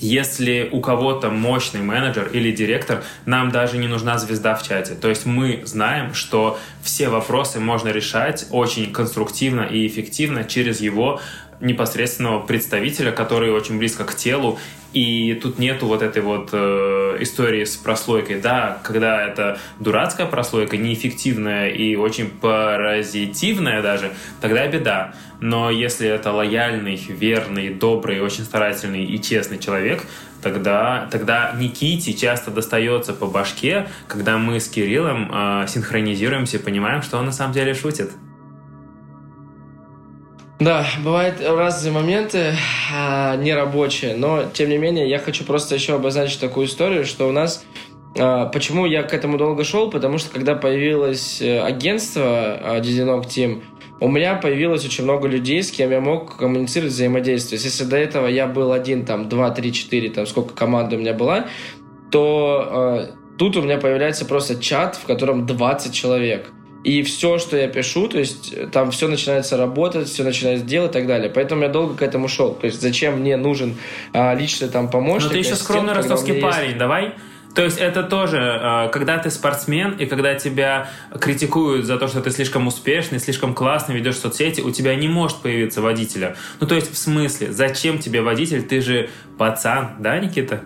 если у кого-то мощный менеджер или директор, нам даже не нужна звезда в чате. То есть мы знаем, что все вопросы можно решать очень конструктивно и эффективно через его непосредственного представителя, который очень близко к телу и тут нету вот этой вот э, истории с прослойкой. Да, когда это дурацкая прослойка, неэффективная и очень паразитивная даже, тогда беда. Но если это лояльный, верный, добрый, очень старательный и честный человек, тогда, тогда Никите часто достается по башке, когда мы с Кириллом э, синхронизируемся и понимаем, что он на самом деле шутит. Да, бывают разные моменты а, нерабочие, но тем не менее я хочу просто еще обозначить такую историю, что у нас а, Почему я к этому долго шел? Потому что когда появилось э, агентство а, Дизинок Team, у меня появилось очень много людей, с кем я мог коммуницировать, взаимодействовать. Если до этого я был один, там, два, три, четыре, там, сколько команда у меня была, то э, тут у меня появляется просто чат, в котором 20 человек. И все, что я пишу, то есть э, там все начинается работать, все начинает делать и так далее. Поэтому я долго к этому шел. То есть зачем мне нужен а, личный там помощник? Но ты еще скромный ростовский парень, есть... давай То есть это тоже, э, когда ты спортсмен, и когда тебя критикуют за то, что ты слишком успешный, слишком классно ведешь соцсети, у тебя не может появиться водителя. Ну, то есть, в смысле, зачем тебе водитель? Ты же пацан, да, Никита?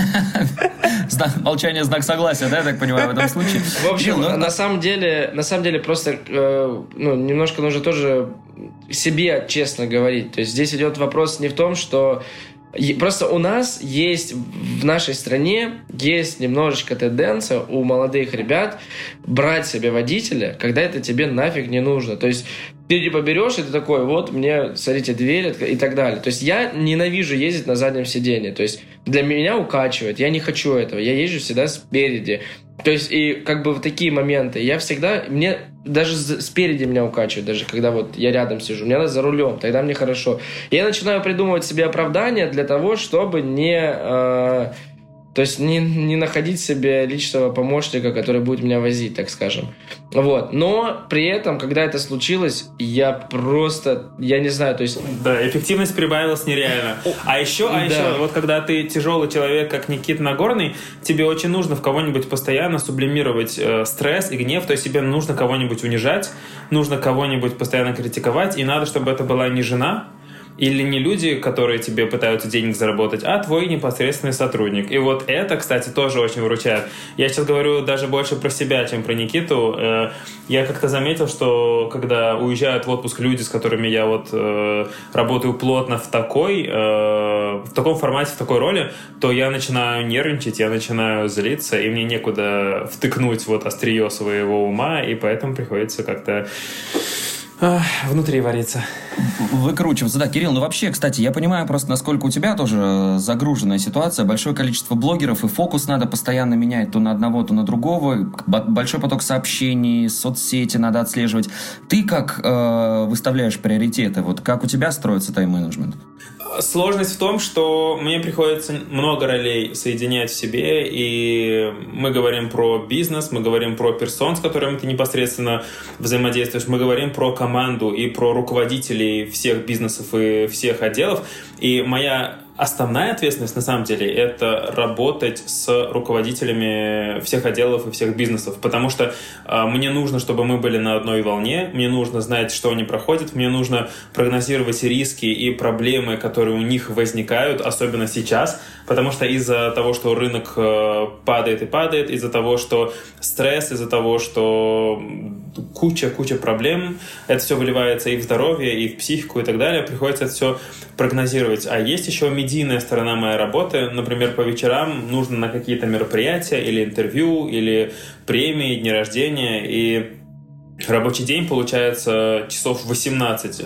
Молчание знак согласия, да, я так понимаю, в этом случае. В общем, ну, на самом деле, на самом деле просто э, ну, немножко нужно тоже себе честно говорить. То есть здесь идет вопрос не в том, что Просто у нас есть в нашей стране есть немножечко тенденция у молодых ребят брать себе водителя, когда это тебе нафиг не нужно. То есть ты типа берешь, и ты такой, вот, мне, смотрите, дверь и так далее. То есть я ненавижу ездить на заднем сиденье. То есть для меня укачивает, я не хочу этого. Я езжу всегда спереди. То есть и как бы в такие моменты я всегда, мне даже спереди меня укачивает, даже когда вот я рядом сижу, мне надо за рулем, тогда мне хорошо. я начинаю придумывать себе оправдания для того, чтобы не... Э, то есть не, не находить себе личного помощника, который будет меня возить, так скажем. Вот. Но при этом, когда это случилось, я просто, я не знаю, то есть... Да, эффективность прибавилась нереально. А еще, а еще, да. вот когда ты тяжелый человек, как Никит Нагорный, тебе очень нужно в кого-нибудь постоянно сублимировать э, стресс и гнев, то есть тебе нужно кого-нибудь унижать, нужно кого-нибудь постоянно критиковать, и надо, чтобы это была не жена, или не люди, которые тебе пытаются денег заработать, а твой непосредственный сотрудник. И вот это, кстати, тоже очень выручает. Я сейчас говорю даже больше про себя, чем про Никиту. Э, я как-то заметил, что когда уезжают в отпуск люди, с которыми я вот э, работаю плотно в такой, э, в таком формате, в такой роли, то я начинаю нервничать, я начинаю злиться, и мне некуда втыкнуть вот острие своего ума, и поэтому приходится как-то внутри варится. Выкручиваться. Да, Кирилл, ну вообще, кстати, я понимаю просто, насколько у тебя тоже загруженная ситуация, большое количество блогеров, и фокус надо постоянно менять то на одного, то на другого, большой поток сообщений, соцсети надо отслеживать. Ты как э, выставляешь приоритеты? Вот как у тебя строится тайм-менеджмент? Сложность в том, что мне приходится много ролей соединять в себе, и мы говорим про бизнес, мы говорим про персон, с которыми ты непосредственно взаимодействуешь, мы говорим про команду и про руководителей всех бизнесов и всех отделов. И моя Основная ответственность, на самом деле, это работать с руководителями всех отделов и всех бизнесов, потому что э, мне нужно, чтобы мы были на одной волне, мне нужно знать, что они проходят, мне нужно прогнозировать риски и проблемы, которые у них возникают, особенно сейчас, потому что из-за того, что рынок э, падает и падает, из-за того, что стресс, из-за того, что куча-куча проблем, это все выливается и в здоровье, и в психику и так далее, приходится это все прогнозировать. А есть еще медийная сторона моей работы. Например, по вечерам нужно на какие-то мероприятия или интервью, или премии, дни рождения, и рабочий день получается часов 18.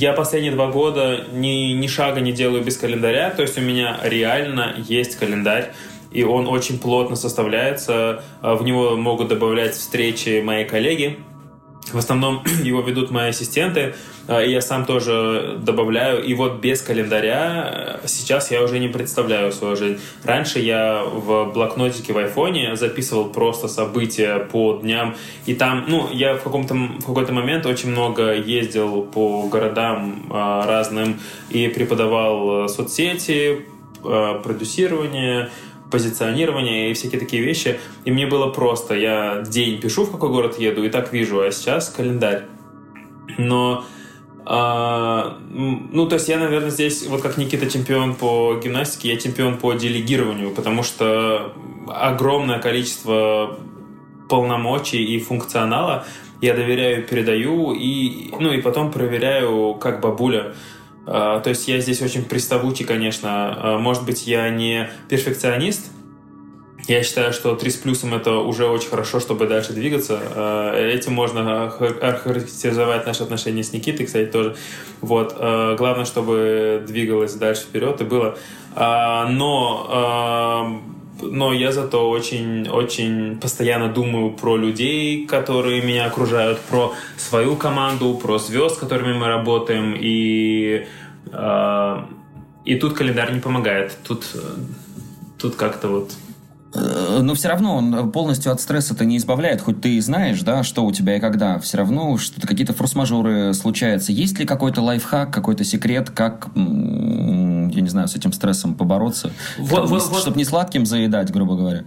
Я последние два года ни, ни шага не делаю без календаря, то есть у меня реально есть календарь, и он очень плотно составляется. Э, в него могут добавлять встречи мои коллеги, в основном его ведут мои ассистенты, а, и я сам тоже добавляю. И вот без календаря э, сейчас я уже не представляю свою жизнь. Раньше я в блокнотике в айфоне записывал просто события по дням. И там, ну, я в, каком-то, в какой-то момент очень много ездил по городам а, разным и преподавал э, соцсети, э, продюсирование, позиционирование и всякие такие вещи. И мне было просто. Я день пишу, в какой город еду, и так вижу, а сейчас календарь. Но а, ну, то есть я, наверное, здесь, вот как Никита чемпион по гимнастике, я чемпион по делегированию, потому что огромное количество полномочий и функционала я доверяю, передаю, и, ну, и потом проверяю, как бабуля. А, то есть я здесь очень приставучий, конечно. А, может быть, я не перфекционист. Я считаю, что 3 с плюсом это уже очень хорошо, чтобы дальше двигаться. А, этим можно характеризовать наши отношения с Никитой, кстати, тоже. Вот. Главное, чтобы двигалось дальше вперед и было. Но но я зато очень, очень постоянно думаю про людей, которые меня окружают, про свою команду, про звезд, с которыми мы работаем, и, э, и тут календарь не помогает, тут, тут как-то вот э, но все равно он полностью от стресса-то не избавляет, хоть ты и знаешь, да, что у тебя и когда. Все равно что-то какие-то форс-мажоры случаются. Есть ли какой-то лайфхак, какой-то секрет, как я не знаю, с этим стрессом побороться? Вот, вот, вот. Чтобы не сладким заедать, грубо говоря.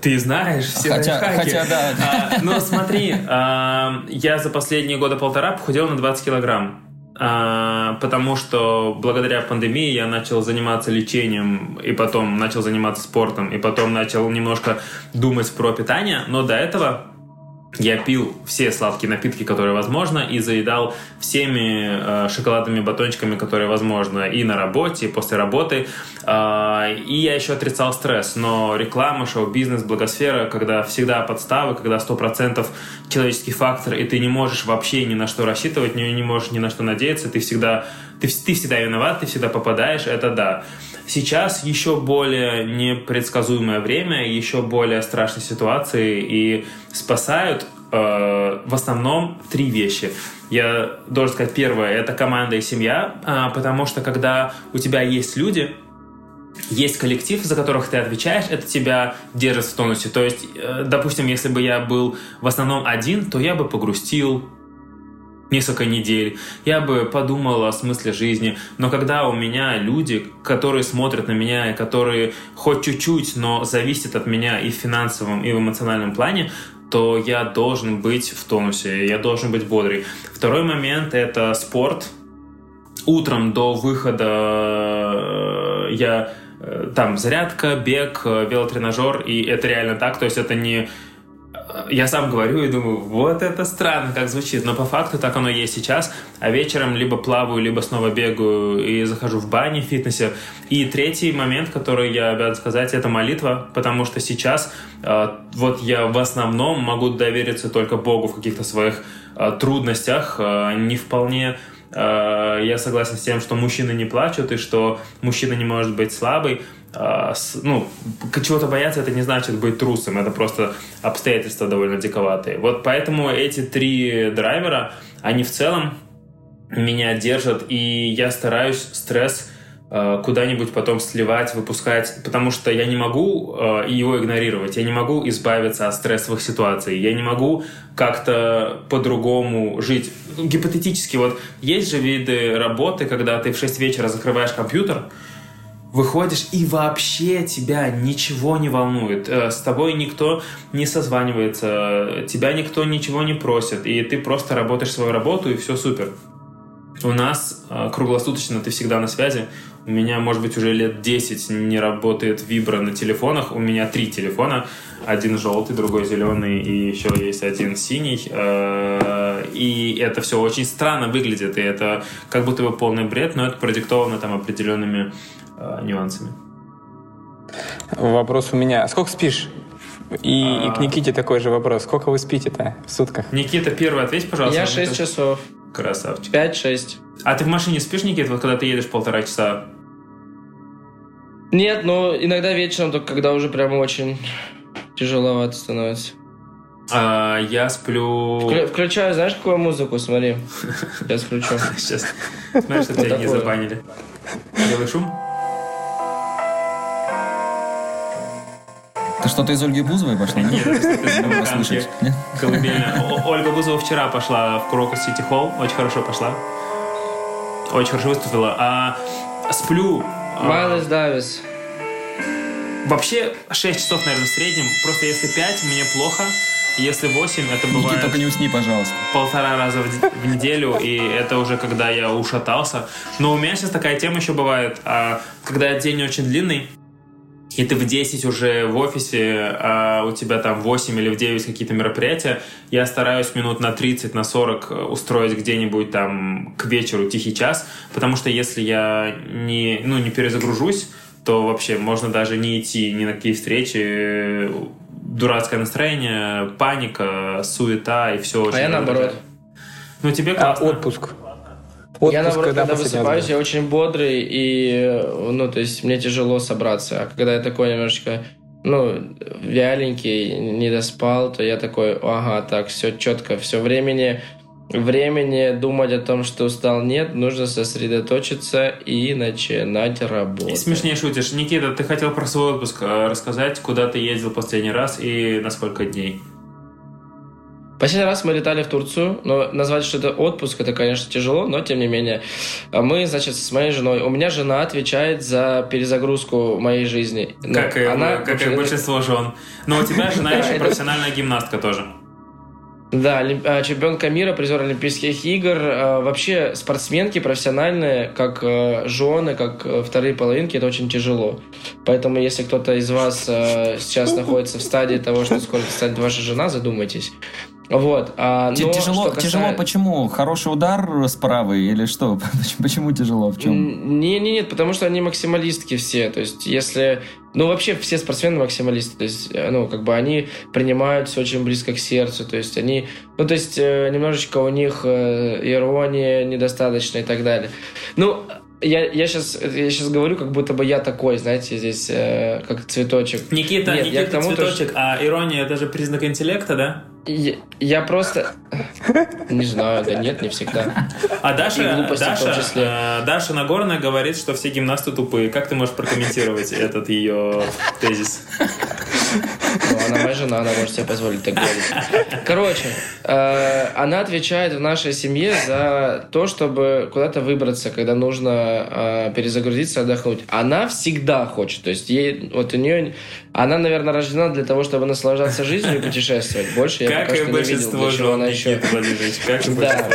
Ты знаешь все хотя, хотя да. А, ну смотри, а, я за последние года полтора похудел на 20 килограмм. А, потому что благодаря пандемии я начал заниматься лечением, и потом начал заниматься спортом, и потом начал немножко думать про питание, но до этого я пил все сладкие напитки, которые возможно, и заедал всеми э, шоколадными батончиками, которые возможно, и на работе, и после работы. Э, и я еще отрицал стресс. Но реклама, шоу-бизнес, благосфера, когда всегда подставы, когда 100% человеческий фактор, и ты не можешь вообще ни на что рассчитывать, не, не можешь ни на что надеяться, ты всегда, ты, ты всегда виноват, ты всегда попадаешь, это да. Сейчас еще более непредсказуемое время, еще более страшные ситуации, и спасают э, в основном три вещи. Я должен сказать, первое, это команда и семья, э, потому что когда у тебя есть люди, есть коллектив, за которых ты отвечаешь, это тебя держит в тонусе. То есть, э, допустим, если бы я был в основном один, то я бы погрустил, несколько недель, я бы подумал о смысле жизни. Но когда у меня люди, которые смотрят на меня, и которые хоть чуть-чуть, но зависят от меня и в финансовом, и в эмоциональном плане, то я должен быть в тонусе, я должен быть бодрый. Второй момент — это спорт. Утром до выхода э, я э, там зарядка, бег, э, велотренажер, и это реально так, то есть это не я сам говорю и думаю, вот это странно, как звучит. Но по факту так оно есть сейчас. А вечером либо плаваю, либо снова бегаю и захожу в бане в фитнесе. И третий момент, который я обязан сказать, это молитва, потому что сейчас э, вот я в основном могу довериться только Богу в каких-то своих э, трудностях, э, не вполне я согласен с тем, что мужчины не плачут и что мужчина не может быть слабый. А, ну, чего-то бояться, это не значит быть трусом, это просто обстоятельства довольно диковатые. Вот поэтому эти три драйвера, они в целом меня держат, и я стараюсь стресс а, куда-нибудь потом сливать, выпускать, потому что я не могу э, его игнорировать, я не могу избавиться от стрессовых ситуаций, я не могу как-то по-другому жить. Гипотетически, вот есть же виды работы, когда ты в 6 вечера закрываешь компьютер, выходишь, и вообще тебя ничего не волнует. Э, с тобой никто не созванивается, тебя никто ничего не просит, и ты просто работаешь свою работу, и все супер. У нас э, круглосуточно ты всегда на связи. У меня, может быть, уже лет 10 не работает вибра на телефонах. У меня три телефона. Один желтый, другой зеленый и еще есть один синий. Э, и это все очень странно выглядит. И это как будто бы полный бред, но это продиктовано там определенными нюансами. Вопрос у меня. Сколько спишь? И, а... и к Никите такой же вопрос. Сколько вы спите-то в сутках? Никита, первый ответь, пожалуйста. Я 6 часов. Красавчик. 5-6. А ты в машине спишь, Никит, вот когда ты едешь полтора часа? Нет, но иногда вечером, только когда уже прям очень тяжеловато становится. А, я сплю... Вклю- включаю, знаешь, какую музыку? Смотри. Сейчас включу. Сейчас. Знаешь, что тебя не забанили. Делай шум. Это что-то из Ольги Бузовой пошло? Нет. Колыбельная. Ольга Бузова вчера пошла в Крокус Сити Холл. Очень хорошо пошла. Очень хорошо выступила. А сплю... А, Майлз Давис. Вообще 6 часов, наверное, в среднем. Просто если 5, мне плохо. Если 8, это бывает... Никита, только не усни, пожалуйста. Полтора раза в, неделю, и это уже когда я ушатался. Но у меня сейчас такая тема еще бывает, а, когда день очень длинный, и ты в 10 уже в офисе, а у тебя там 8 или в 9 какие-то мероприятия, я стараюсь минут на 30, на 40 устроить где-нибудь там к вечеру тихий час, потому что если я не, ну, не перезагружусь, то вообще можно даже не идти ни на какие встречи, дурацкое настроение, паника, суета и все очень... А я наоборот. Ну, тебе классно. А, отпуск. Отпуск, я, наоборот, когда, когда высыпаюсь, я очень бодрый, и, ну, то есть, мне тяжело собраться. А когда я такой немножечко, ну, вяленький, не доспал, то я такой, ага, так, все четко, все времени, времени думать о том, что устал, нет, нужно сосредоточиться и начинать работать. Смешнее шутишь. Никита, ты хотел про свой отпуск э, рассказать, куда ты ездил последний раз и на сколько дней? Последний раз мы летали в Турцию, но назвать, что это отпуск, это, конечно, тяжело, но тем не менее. Мы, значит, с моей женой. У меня жена отвечает за перезагрузку моей жизни. Ну, как и, она, как и большинство жен. Но у тебя жена еще профессиональная гимнастка тоже. Да, а, чемпионка мира, призер Олимпийских игр. А, вообще спортсменки профессиональные, как а, жены, как вторые половинки, это очень тяжело. Поэтому если кто-то из вас сейчас находится в стадии того, что скоро станет ваша жена, задумайтесь. Вот. А, но тяжело, касается... тяжело почему? Хороший удар справа или что? Почему тяжело? В чем? Не, не, нет, потому что они максималистки все. То есть, если... Ну, вообще все спортсмены максималисты. То есть, э, ну, как бы они принимают все очень близко к сердцу. То есть, они... Ну, то есть, э, немножечко у них э, ирония недостаточно и так далее. Ну, я, я, сейчас, я сейчас говорю, как будто бы я такой, знаете, здесь э, как цветочек. Никита, Нет, Никита я к тому, цветочек, то, что... а ирония это же признак интеллекта, да? Я, я просто... Не знаю, да нет, не всегда. А Даша, Даша, э, Даша Нагорная говорит, что все гимнасты тупые. Как ты можешь прокомментировать этот ее тезис? Ну, она моя жена, она может себе позволить так говорить. Короче, э, она отвечает в нашей семье за то, чтобы куда-то выбраться, когда нужно э, перезагрузиться, отдохнуть. Она всегда хочет. То есть ей, вот у нее, она, наверное, рождена для того, чтобы наслаждаться жизнью и путешествовать. Больше я как пока что не видел, чего она еще... Как да.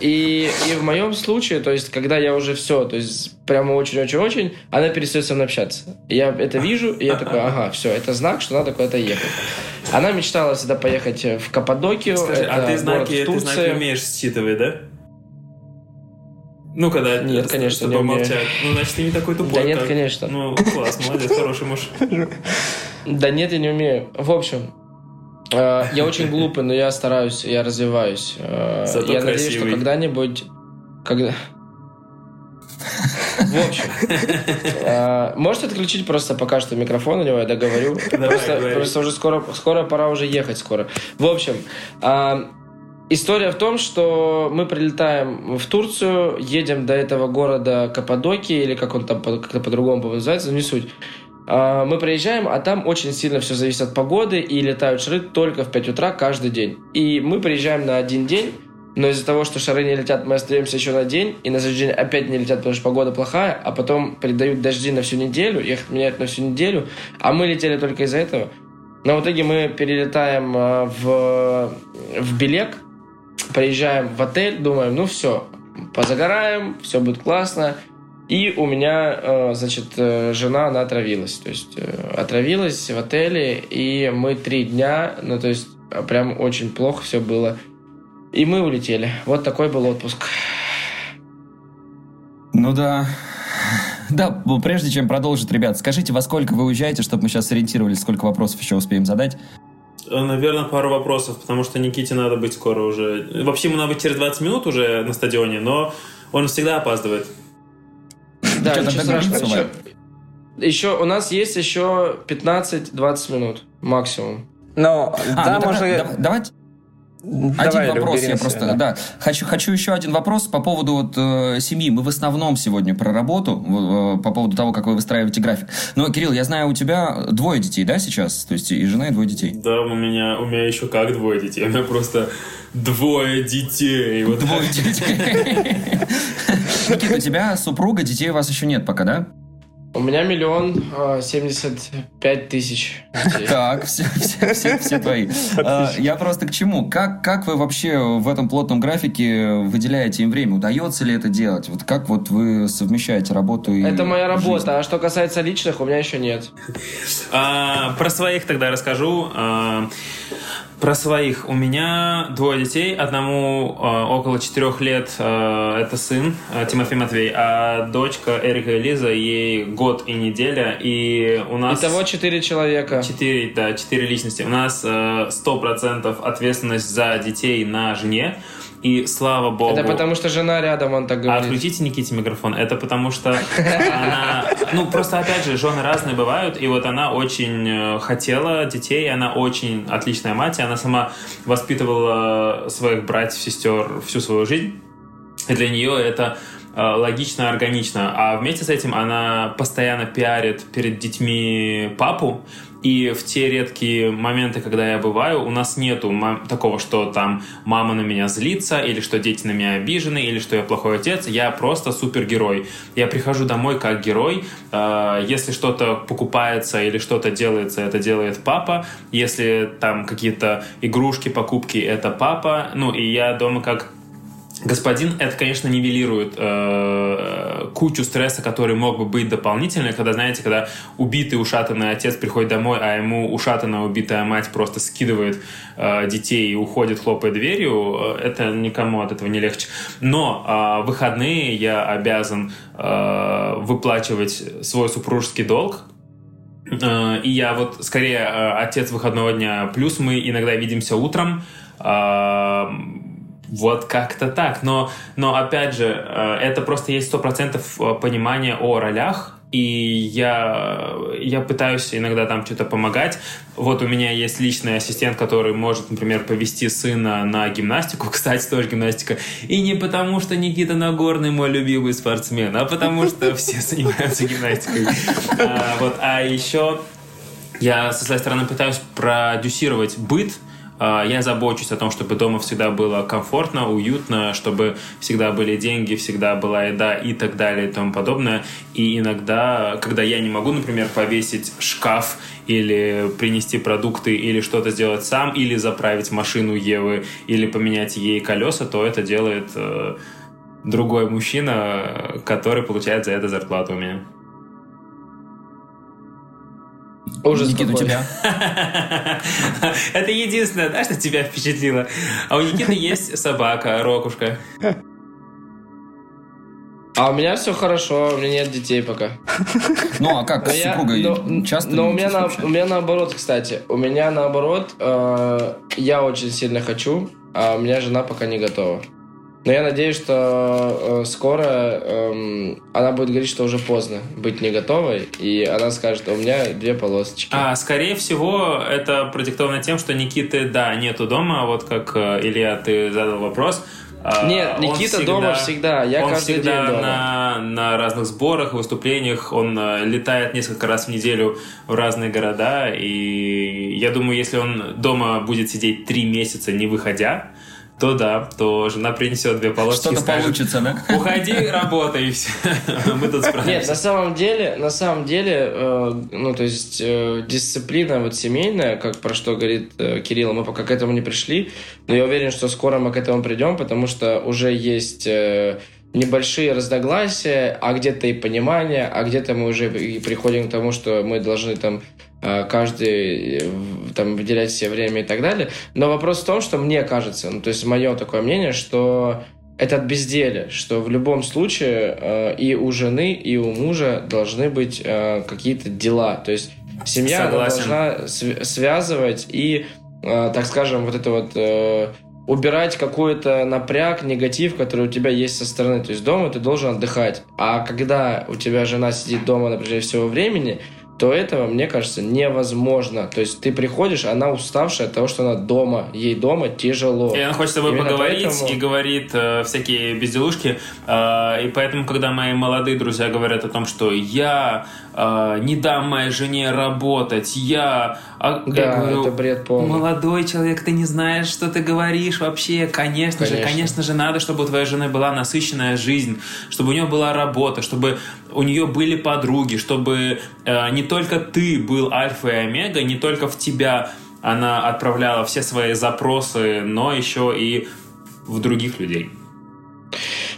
И, и в моем случае, то есть, когда я уже все, то есть, прямо очень-очень-очень, она перестает со мной общаться. Я это вижу, и я такой, ага, все, это знак, что надо куда-то ехать. Она мечтала всегда поехать в Каппадокию. Скажи, а ты знаки, ты знаки умеешь считывать, да? Ну, когда нет, конечно, не молчат. Ну, значит, ты не такой тупой. Да нет, как... конечно. Ну, класс, молодец, хороший муж. Да нет, я не умею. В общем, э, я очень глупый, но я стараюсь, я развиваюсь. Э, Зато я красивый. надеюсь, что когда-нибудь... Когда... В общем, э, можете отключить просто пока что микрофон у него, я договорю. Просто уже скоро, скоро пора уже ехать скоро. В общем, э, История в том, что мы прилетаем в Турцию, едем до этого города Каппадокии, или как он там как-то по-другому называется, не суть. Э, мы приезжаем, а там очень сильно все зависит от погоды, и летают шары только в 5 утра каждый день. И мы приезжаем на один день, но из-за того, что шары не летят, мы остаемся еще на день, и на следующий день опять не летят, потому что погода плохая, а потом передают дожди на всю неделю, их меняют на всю неделю, а мы летели только из-за этого. Но в итоге мы перелетаем э, в, в Белек, приезжаем в отель, думаем, ну все, позагораем, все будет классно. И у меня, э, значит, э, жена, она отравилась. То есть отравилась в отеле, и мы три дня, ну то есть прям очень плохо все было. И мы улетели. Вот такой был отпуск. Ну да. Да, прежде чем продолжить, ребят, скажите, во сколько вы уезжаете, чтобы мы сейчас сориентировались, сколько вопросов еще успеем задать? Э, Наверное, пару вопросов, потому что Никите надо быть скоро уже. Вообще, ему надо быть через 20 минут уже на стадионе, но он всегда опаздывает. Да, ничего страшного. Еще, еще у нас есть еще 15-20 минут максимум. Но а, да, ну, можно... Давайте один вопрос я просто, да. да. Хочу, хочу еще один вопрос по поводу вот, э, семьи. Мы в основном сегодня про работу, э, по поводу того, как вы выстраиваете график. Но, Кирилл, я знаю, у тебя двое детей, да, сейчас? То есть и жена, и двое детей. Да, у меня, у меня еще как двое детей. У меня просто двое детей. Вот двое детей. Никита, у тебя супруга, детей у вас еще нет пока, да? У меня миллион а, семьдесят пять тысяч. Так, все, все, все, все твои. А, я просто к чему? Как, как вы вообще в этом плотном графике выделяете им время? Удается ли это делать? Вот как вот вы совмещаете работу и Это моя работа, жизнь? а что касается личных, у меня еще нет. А, про своих тогда расскажу. Про своих. У меня двое детей. Одному э, около четырех лет э, это сын э, Тимофей Матвей, а дочка Эрика Элиза, ей год и неделя. И у нас... Итого четыре человека. Четыре, да, четыре личности. У нас сто э, процентов ответственность за детей на жене. И слава богу... Это потому что жена рядом, он так говорит. Отключите Никите микрофон. Это потому что она... Ну, просто, опять же, жены разные бывают. И вот она очень э, хотела детей. Она очень отличная мать. И она сама воспитывала своих братьев, сестер всю свою жизнь. И для нее это э, логично, органично. А вместе с этим она постоянно пиарит перед детьми папу, И в те редкие моменты, когда я бываю, у нас нету такого, что там мама на меня злится, или что дети на меня обижены, или что я плохой отец. Я просто супергерой. Я прихожу домой как герой. Э, если что-то покупается или что-то делается, это делает папа. Если там какие-то игрушки, покупки, это папа. Ну, и я дома как господин, это, конечно, нивелирует э, кучу стресса, который мог бы быть дополнительный, когда, знаете, когда убитый, ушатанный отец приходит домой, а ему ушатанная, убитая мать просто скидывает э, детей и уходит, хлопая дверью, э, это никому от этого не легче. Но э, выходные я обязан э, выплачивать свой супружеский долг, э, и я вот скорее э, отец выходного дня, плюс мы иногда видимся утром, э, вот как-то так. Но, но опять же, э, это просто есть сто процентов э, понимания о ролях, и я, я пытаюсь иногда там что-то помогать. Вот у меня есть личный ассистент, который может, например, повести сына на гимнастику, кстати, тоже гимнастика. И не потому, что Никита Нагорный мой любимый спортсмен, а потому что все занимаются гимнастикой. А, вот. а еще я со своей стороны пытаюсь продюсировать быт, я забочусь о том, чтобы дома всегда было комфортно, уютно, чтобы всегда были деньги, всегда была еда и так далее и тому подобное. И иногда, когда я не могу, например, повесить шкаф или принести продукты, или что-то сделать сам, или заправить машину Евы, или поменять ей колеса, то это делает э, другой мужчина, который получает за это зарплату у меня. Ужас Никита, у тебя? Это единственное, да, что тебя впечатлило. А у Никиты есть собака, Рокушка. А у меня все хорошо, у меня нет детей пока. Ну, а как, с супругой но, часто Но у меня, на, у меня наоборот, кстати. У меня наоборот, э, я очень сильно хочу, а у меня жена пока не готова. Но я надеюсь, что э, скоро э, она будет говорить, что уже поздно быть не готовой, и она скажет, у меня две полосочки. А, скорее всего, это продиктовано тем, что Никиты, да, нету дома, вот как э, Илья, ты задал вопрос. А, Нет, Никита всегда, дома всегда, я он каждый всегда день дома. На, на разных сборах, выступлениях, он э, летает несколько раз в неделю в разные города, и я думаю, если он дома будет сидеть три месяца не выходя, то да, то жена принесет две полоски Что-то скажет, получится, да? Уходи, работай, и все. Мы тут справимся. Нет, на самом деле, на самом деле, э, ну, то есть, э, дисциплина вот семейная, как про что говорит э, Кирилл, мы пока к этому не пришли, но я уверен, что скоро мы к этому придем, потому что уже есть э, небольшие разногласия, а где-то и понимание, а где-то мы уже и приходим к тому, что мы должны там каждый э, там выделять себе время и так далее. Но вопрос в том, что мне кажется, ну, то есть мое такое мнение, что это от безделия, что в любом случае э, и у жены, и у мужа должны быть э, какие-то дела. То есть семья должна св- связывать и, э, так скажем, вот это вот э, убирать какой-то напряг, негатив, который у тебя есть со стороны. То есть дома ты должен отдыхать. А когда у тебя жена сидит дома на протяжении всего времени, то этого, мне кажется, невозможно. То есть ты приходишь, она уставшая от того, что она дома, ей дома тяжело. И она хочет с тобой Именно поговорить поэтому... и говорит э, всякие безделушки. Э, и поэтому, когда мои молодые друзья говорят о том, что я не дам моей жене работать, я... А, да, я говорю, это бред полный. Молодой человек, ты не знаешь, что ты говоришь вообще. Конечно, конечно. же, конечно же, надо, чтобы у твоей жены была насыщенная жизнь, чтобы у нее была работа, чтобы у нее были подруги, чтобы э, не только ты был альфа и омега, не только в тебя она отправляла все свои запросы, но еще и в других людей.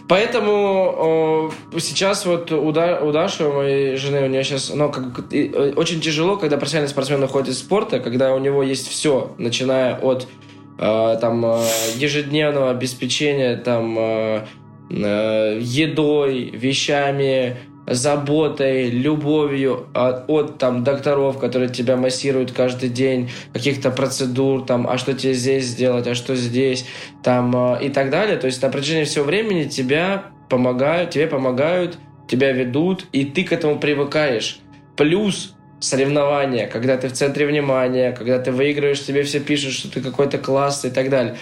Поэтому э, сейчас вот у, да, у Даши, у моей жены, у нее сейчас, ну, как, э, очень тяжело, когда профессиональный спортсмен уходит из спорта, когда у него есть все, начиная от э, там э, ежедневного обеспечения там э, э, едой, вещами, заботой, любовью от, от там докторов, которые тебя массируют каждый день, каких-то процедур, там, а что тебе здесь сделать, а что здесь, там, э, и так далее. То есть на протяжении всего времени тебя помогают, тебе помогают, тебя ведут, и ты к этому привыкаешь. Плюс соревнования, когда ты в центре внимания, когда ты выигрываешь, тебе все пишут, что ты какой-то классный и так далее.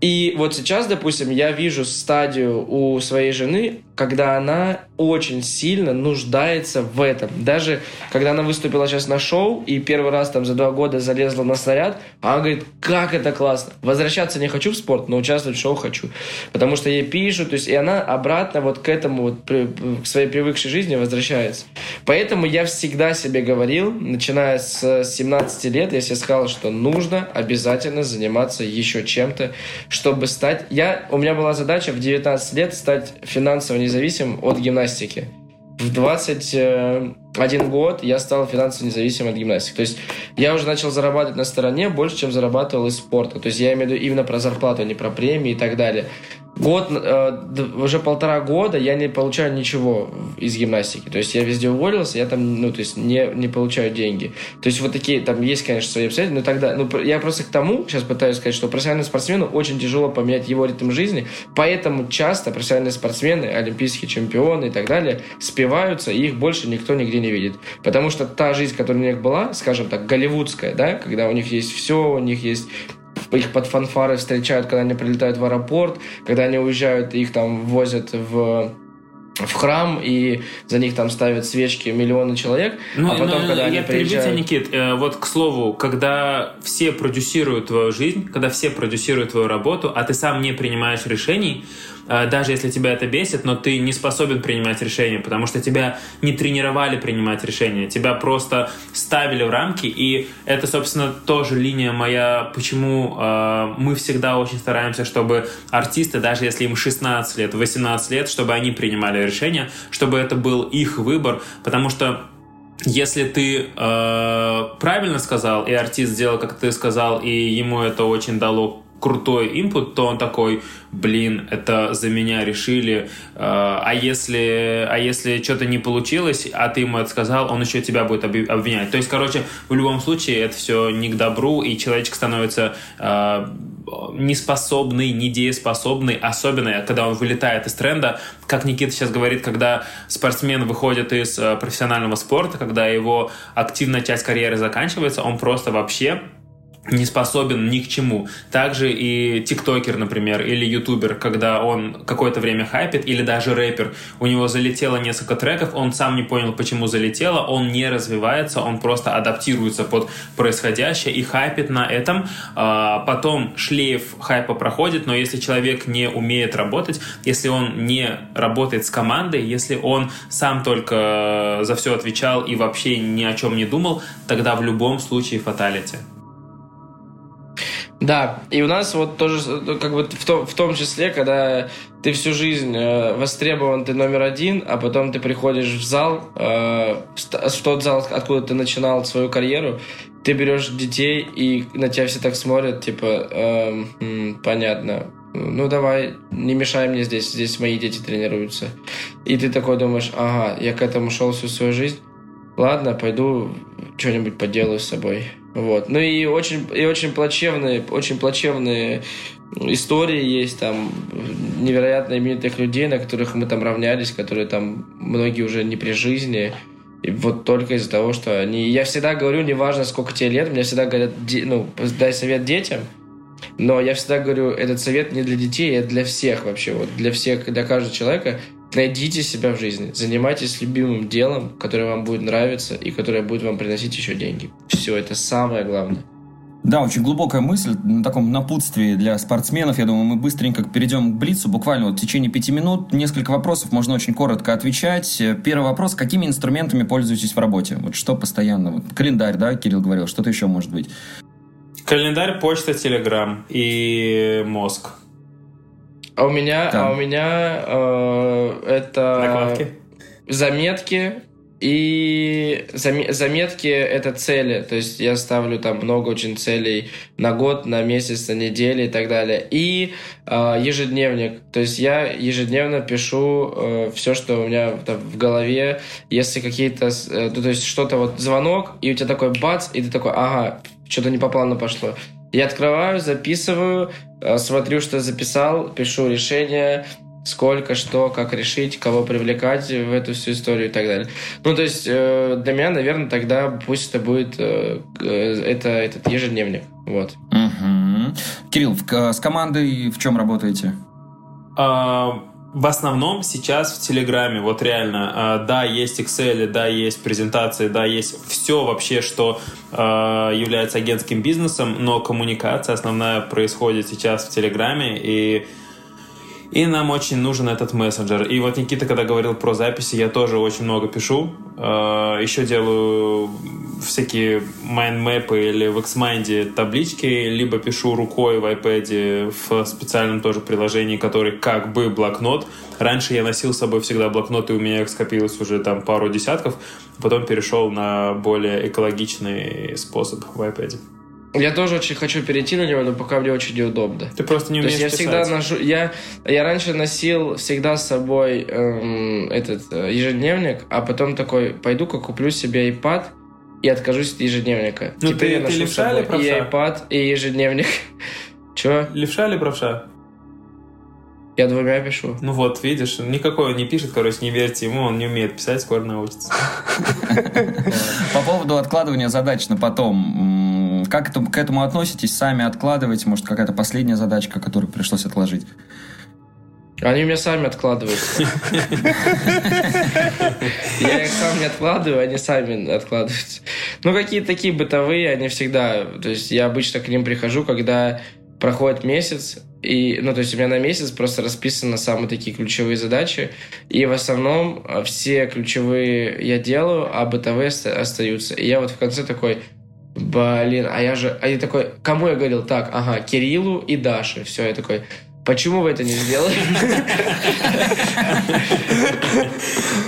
И вот сейчас, допустим, я вижу стадию у своей жены, когда она очень сильно нуждается в этом. Даже когда она выступила сейчас на шоу и первый раз там за два года залезла на снаряд, она говорит, как это классно. Возвращаться не хочу в спорт, но участвовать в шоу хочу. Потому что ей пишут, то есть и она обратно вот к этому, вот, к своей привыкшей жизни возвращается. Поэтому я всегда себе говорил, начиная с 17 лет, я себе сказал, что нужно обязательно заниматься еще чем-то, чтобы стать... Я, у меня была задача в 19 лет стать финансово независимым от гимнастики. В 21 год я стал финансово независимым от гимнастики. То есть я уже начал зарабатывать на стороне больше, чем зарабатывал из спорта. То есть я имею в виду именно про зарплату, а не про премии и так далее год, э, уже полтора года я не получаю ничего из гимнастики. То есть я везде уволился, я там, ну, то есть не, не получаю деньги. То есть вот такие, там есть, конечно, свои обстоятельства, но тогда, ну, я просто к тому сейчас пытаюсь сказать, что профессиональному спортсмену очень тяжело поменять его ритм жизни, поэтому часто профессиональные спортсмены, олимпийские чемпионы и так далее спиваются, и их больше никто нигде не видит. Потому что та жизнь, которая у них была, скажем так, голливудская, да, когда у них есть все, у них есть их под фанфары встречают, когда они прилетают в аэропорт, когда они уезжают, их там возят в в храм, и за них там ставят свечки миллионы человек. Ну, а потом, ну, когда я они приезжают... Никит, э, вот к слову, когда все продюсируют твою жизнь, когда все продюсируют твою работу, а ты сам не принимаешь решений, даже если тебя это бесит, но ты не способен принимать решения, потому что тебя не тренировали принимать решения, тебя просто ставили в рамки, и это, собственно, тоже линия моя, почему э, мы всегда очень стараемся, чтобы артисты, даже если им 16 лет, 18 лет, чтобы они принимали решения, чтобы это был их выбор, потому что если ты э, правильно сказал, и артист сделал, как ты сказал, и ему это очень дало крутой инпут, то он такой, блин, это за меня решили, а, а если, а если что-то не получилось, а ты ему это сказал, он еще тебя будет обвинять. То есть, короче, в любом случае это все не к добру, и человечек становится э, неспособный, недееспособный, особенно когда он вылетает из тренда. Как Никита сейчас говорит, когда спортсмен выходит из э, профессионального спорта, когда его активная часть карьеры заканчивается, он просто вообще не способен ни к чему. Также и тиктокер, например, или ютубер, когда он какое-то время хайпит, или даже рэпер, у него залетело несколько треков, он сам не понял, почему залетело, он не развивается, он просто адаптируется под происходящее и хайпит на этом. А, потом шлейф хайпа проходит, но если человек не умеет работать, если он не работает с командой, если он сам только за все отвечал и вообще ни о чем не думал, тогда в любом случае фаталити. Да, и у нас вот тоже, как бы в том, в том числе, когда ты всю жизнь э, востребован, ты номер один, а потом ты приходишь в зал, э, в тот зал, откуда ты начинал свою карьеру, ты берешь детей, и на тебя все так смотрят, типа, э, понятно, ну давай, не мешай мне здесь, здесь мои дети тренируются. И ты такой думаешь, ага, я к этому шел всю свою жизнь, ладно, пойду что-нибудь поделаю с собой. Вот. Ну и очень, и очень плачевные, очень плачевные истории есть там невероятно именитых людей, на которых мы там равнялись, которые там многие уже не при жизни. И вот только из-за того, что они... Я всегда говорю, неважно, сколько тебе лет, мне всегда говорят, ну, дай совет детям, но я всегда говорю, этот совет не для детей, а для всех вообще, вот для всех, для каждого человека. Найдите себя в жизни, занимайтесь любимым делом, которое вам будет нравиться и которое будет вам приносить еще деньги. Все, это самое главное. Да, очень глубокая мысль на таком напутствии для спортсменов. Я думаю, мы быстренько перейдем к Блицу. Буквально вот в течение пяти минут несколько вопросов, можно очень коротко отвечать. Первый вопрос. Какими инструментами пользуетесь в работе? Вот что постоянно? Вот календарь, да, Кирилл говорил. Что-то еще может быть? Календарь, почта, телеграм и мозг. А у меня, а у меня э, это Накладки? заметки и заметки это цели, то есть я ставлю там много очень целей на год, на месяц, на неделю и так далее. И э, ежедневник, то есть я ежедневно пишу э, все, что у меня там, в голове, если какие-то, э, то есть что-то вот звонок и у тебя такой бац, и ты такой, ага, что-то не по плану пошло. Я открываю, записываю, смотрю, что записал, пишу решение, сколько, что, как решить, кого привлекать в эту всю историю и так далее. Ну, то есть э, для меня, наверное, тогда пусть это будет э, это, этот ежедневник. Вот. Угу. Кирилл, с командой в чем работаете? А, в основном сейчас в Телеграме, вот реально, а, да, есть Excel, да, есть презентации, да, есть все вообще, что э, является агентским бизнесом, но коммуникация основная происходит сейчас в Телеграме, и и нам очень нужен этот мессенджер. И вот Никита, когда говорил про записи, я тоже очень много пишу. Э, Еще делаю всякие майндмэпы или в Xmind таблички, либо пишу рукой в iPad в специальном тоже приложении, который как бы блокнот. Раньше я носил с собой всегда блокнот, и у меня их скопилось уже там пару десятков. Потом перешел на более экологичный способ в iPad. Я тоже очень хочу перейти на него, но пока мне очень неудобно. Ты просто не умеешь То есть я писать. всегда ношу... Я, я раньше носил всегда с собой эм, этот э, ежедневник, а потом такой, пойду-ка куплю себе iPad и откажусь от ежедневника. Ну, Теперь ты- я ты ношу с левша или собой и правша? iPad, и ежедневник. Чё? Левша или правша? Я двумя пишу. Ну вот, видишь, никакой он не пишет, короче, не верьте ему, он не умеет писать, скоро научится. По поводу откладывания задач на потом. Как это, к этому относитесь? Сами откладываете? Может, какая-то последняя задачка, которую пришлось отложить? Они меня сами откладываются. Я их сам не откладываю, они сами откладываются. Ну, какие-то такие бытовые, они всегда... То есть я обычно к ним прихожу, когда проходит месяц, и, ну, то есть у меня на месяц просто расписаны самые такие ключевые задачи, и в основном а, все ключевые я делаю, а бытовые оста- остаются. И я вот в конце такой, блин, а я же... А я такой, кому я говорил? Так, ага, Кириллу и Даше. Все, я такой, почему вы это не сделали?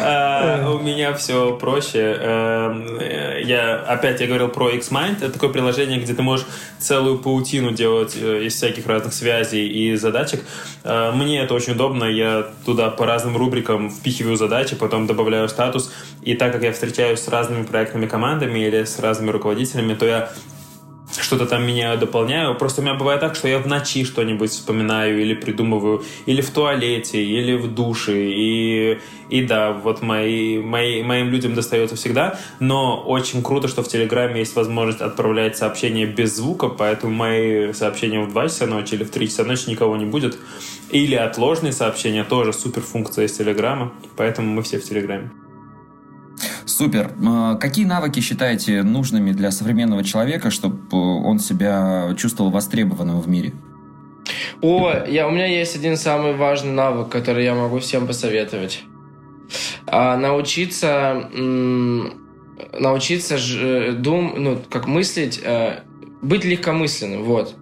А, У меня все проще. Эм, э, Я опять я говорил про Xmind. Это такое приложение, где ты можешь целую паутину делать э, из всяких разных связей и задачек. Э, Мне это очень удобно. Я туда по разным рубрикам впихиваю задачи, потом добавляю статус. И так как я встречаюсь с разными проектными командами или с разными руководителями, то я что-то там меняю, дополняю. Просто у меня бывает так, что я в ночи что-нибудь вспоминаю или придумываю, или в туалете, или в душе. И, и да, вот мои, мои, моим людям достается всегда. Но очень круто, что в Телеграме есть возможность отправлять сообщения без звука, поэтому мои сообщения в 2 часа ночи или в 3 часа ночи никого не будет. Или отложенные сообщения, тоже супер функция из Телеграма, поэтому мы все в Телеграме. Супер. Э, Какие навыки считаете нужными для современного человека, чтобы он себя чувствовал востребованным в мире? О, я, у меня есть один самый важный навык, который я могу всем посоветовать. А, научиться, научиться ж- э, дум, ну, как мыслить, э, быть легкомысленным, вот.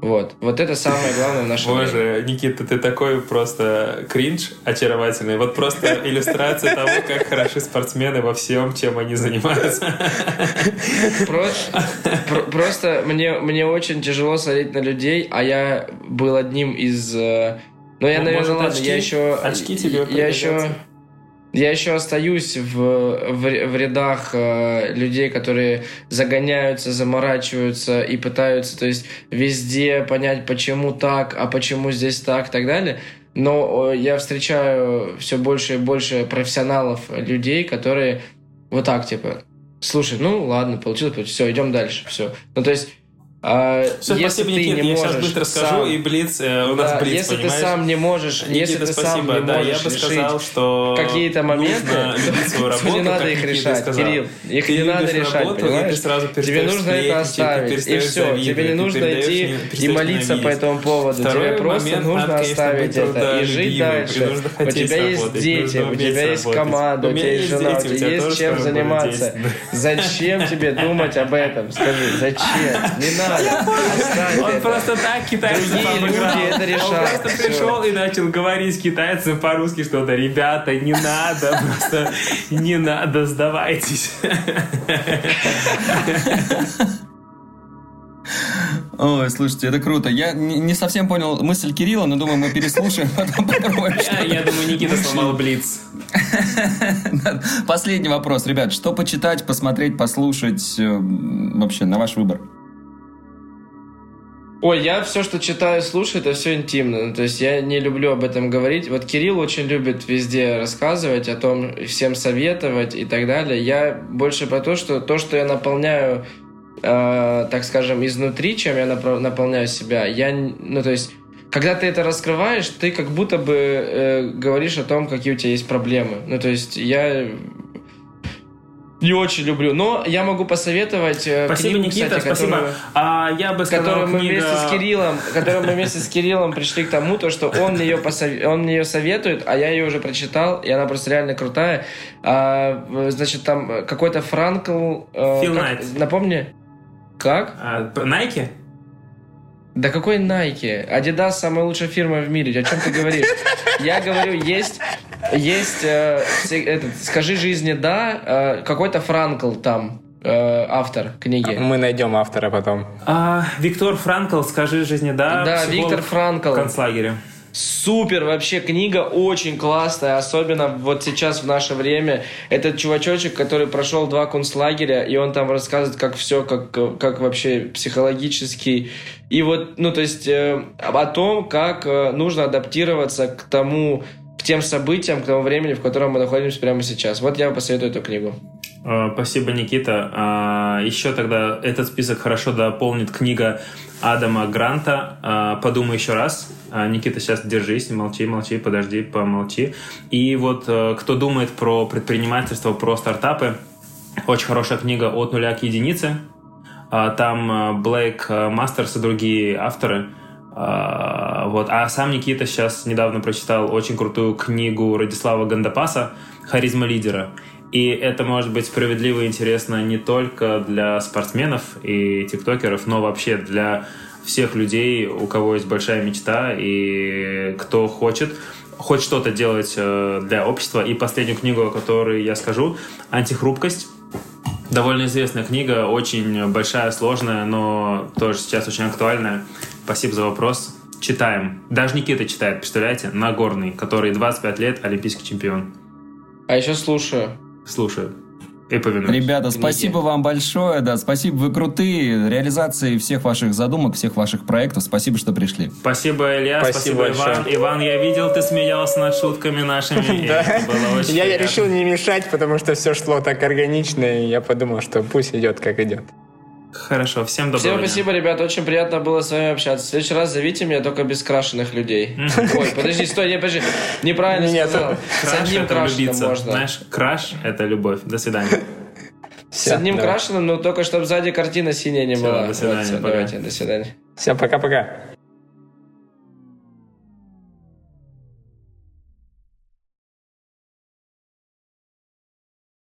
Вот. Вот это самое главное в нашем. Боже, Никита, ты такой просто кринж очаровательный. Вот просто иллюстрация того, как хороши спортсмены во всем, чем они занимаются. Про- про- Просто мне, мне очень тяжело смотреть на людей, а я был одним из... э, Ну, я, Ну, наверное, ладно, я еще... очки тебе Я еще... Я еще остаюсь в, в, в рядах э, людей, которые загоняются, заморачиваются и пытаются, то есть, везде понять, почему так, а почему здесь так и так далее. Но э, я встречаю все больше и больше профессионалов, людей, которые вот так, типа, слушай, ну ладно, получилось, все, идем дальше, все. Ну, то есть, а, Все, если спасибо, ты Никита. не Я сейчас быстро скажу, сам- и Блиц, э, у нас да, Блиц, если понимаешь? ты сам не можешь, Никита, если ты сам спасибо. не да, можешь я бы сказал, что какие-то моменты, то не надо их решать. Кирилл. Их не надо решать, понимаешь? сразу Тебе нужно это оставить, и все. Тебе не нужно идти и молиться по этому поводу. Тебе просто нужно оставить это и жить дальше. У тебя есть дети, у тебя есть команда, у тебя есть жена, у тебя есть чем заниматься. Зачем тебе думать об этом? Скажи, зачем? Не надо. Оставь Он просто так китайцев Другие обыграл. это решают. Он просто пришел и начал говорить с китайцем по-русски что-то. Ребята, не надо, просто не надо, сдавайтесь. Ой, слушайте, это круто. Я не совсем понял мысль Кирилла, но думаю, мы переслушаем, потом попробуем. Я я думаю, Никита сломал Блиц. Последний вопрос, ребят. Что почитать, посмотреть, послушать? э, Вообще, на ваш выбор. Ой, я все, что читаю, слушаю, это все интимно. Ну, то есть я не люблю об этом говорить. Вот Кирилл очень любит везде рассказывать о том, всем советовать и так далее. Я больше про то, что то, что я наполняю, э, так скажем, изнутри, чем я наполняю себя, я, ну то есть когда ты это раскрываешь, ты как будто бы э, говоришь о том, какие у тебя есть проблемы. Ну, то есть я не очень люблю. Но я могу посоветовать э, Спасибо, книгу, Никита, кстати, спасибо. которую, А, я бы сказал, которую мы книга... вместе с Кириллом, которую мы вместе с Кириллом пришли к тому, то, что он мне ее, посов... он ее советует, а я ее уже прочитал, и она просто реально крутая. А, значит, там какой-то Франкл... э, Фил как- Найт. Напомни. Как? А, Nike? Да какой Nike? Adidas самая лучшая фирма в мире. О чем ты говоришь? Я говорю, есть, есть, э, этот, скажи жизни да, э, какой-то Франкл там э, автор книги. Мы найдем автора потом. А, Виктор Франкл, скажи жизни да. Да, Виктор Франкл. В концлагере. Супер, вообще книга очень классная, особенно вот сейчас в наше время. Этот чувачочек, который прошел два концлагеря, и он там рассказывает, как все, как, как вообще психологически. И вот, ну, то есть э, о том, как э, нужно адаптироваться к тому, к тем событиям, к тому времени, в котором мы находимся прямо сейчас. Вот я посоветую эту книгу. А, Спасибо, Никита. А, Еще тогда этот список хорошо дополнит книга Адама Гранта а, «Подумай еще раз». А, Никита, сейчас держись, молчи, молчи, подожди, помолчи. И вот э, кто думает про предпринимательство, про стартапы, очень хорошая книга «От нуля к единице». Там э, Блейк э, Мастерс и другие авторы. А, Вот. А сам Никита сейчас недавно прочитал очень крутую книгу Радислава Гандапаса «Харизма лидера». И это может быть справедливо и интересно не только для спортсменов и тиктокеров, но вообще для всех людей, у кого есть большая мечта и кто хочет хоть что-то делать э, для общества. И последнюю книгу, о которой я скажу, «Антихрупкость». Довольно известная книга, очень большая, сложная, но тоже сейчас очень актуальная. Спасибо за вопрос. Читаем. Даже Никита читает, представляете? Нагорный, который 25 лет, олимпийский чемпион. А еще слушаю. Слушаю. И повинуюсь. Ребята, Книги. спасибо вам большое, да, спасибо, вы крутые, реализации всех ваших задумок, всех ваших проектов, спасибо, что пришли. Спасибо, Илья, Спасибо спасибо, Иван. большое. Иван, я видел, ты смеялся над шутками нашими. Да. это было очень Я приятно. решил не мешать, потому что все шло так органично, и я подумал, что пусть идет, как идет. Хорошо, всем доброго Всем дня. спасибо, ребят, очень приятно было с вами общаться. В следующий раз зовите меня только без крашеных людей. Ой, подожди, стой, не, подожди. Неправильно Нет, сказал. С одним крашеным можно. Знаешь, краш — это любовь. До свидания. С одним крашеным, но только чтобы сзади картина синяя не была. до свидания, Вот, всё, пока. давайте, до свидания. Все, пока-пока.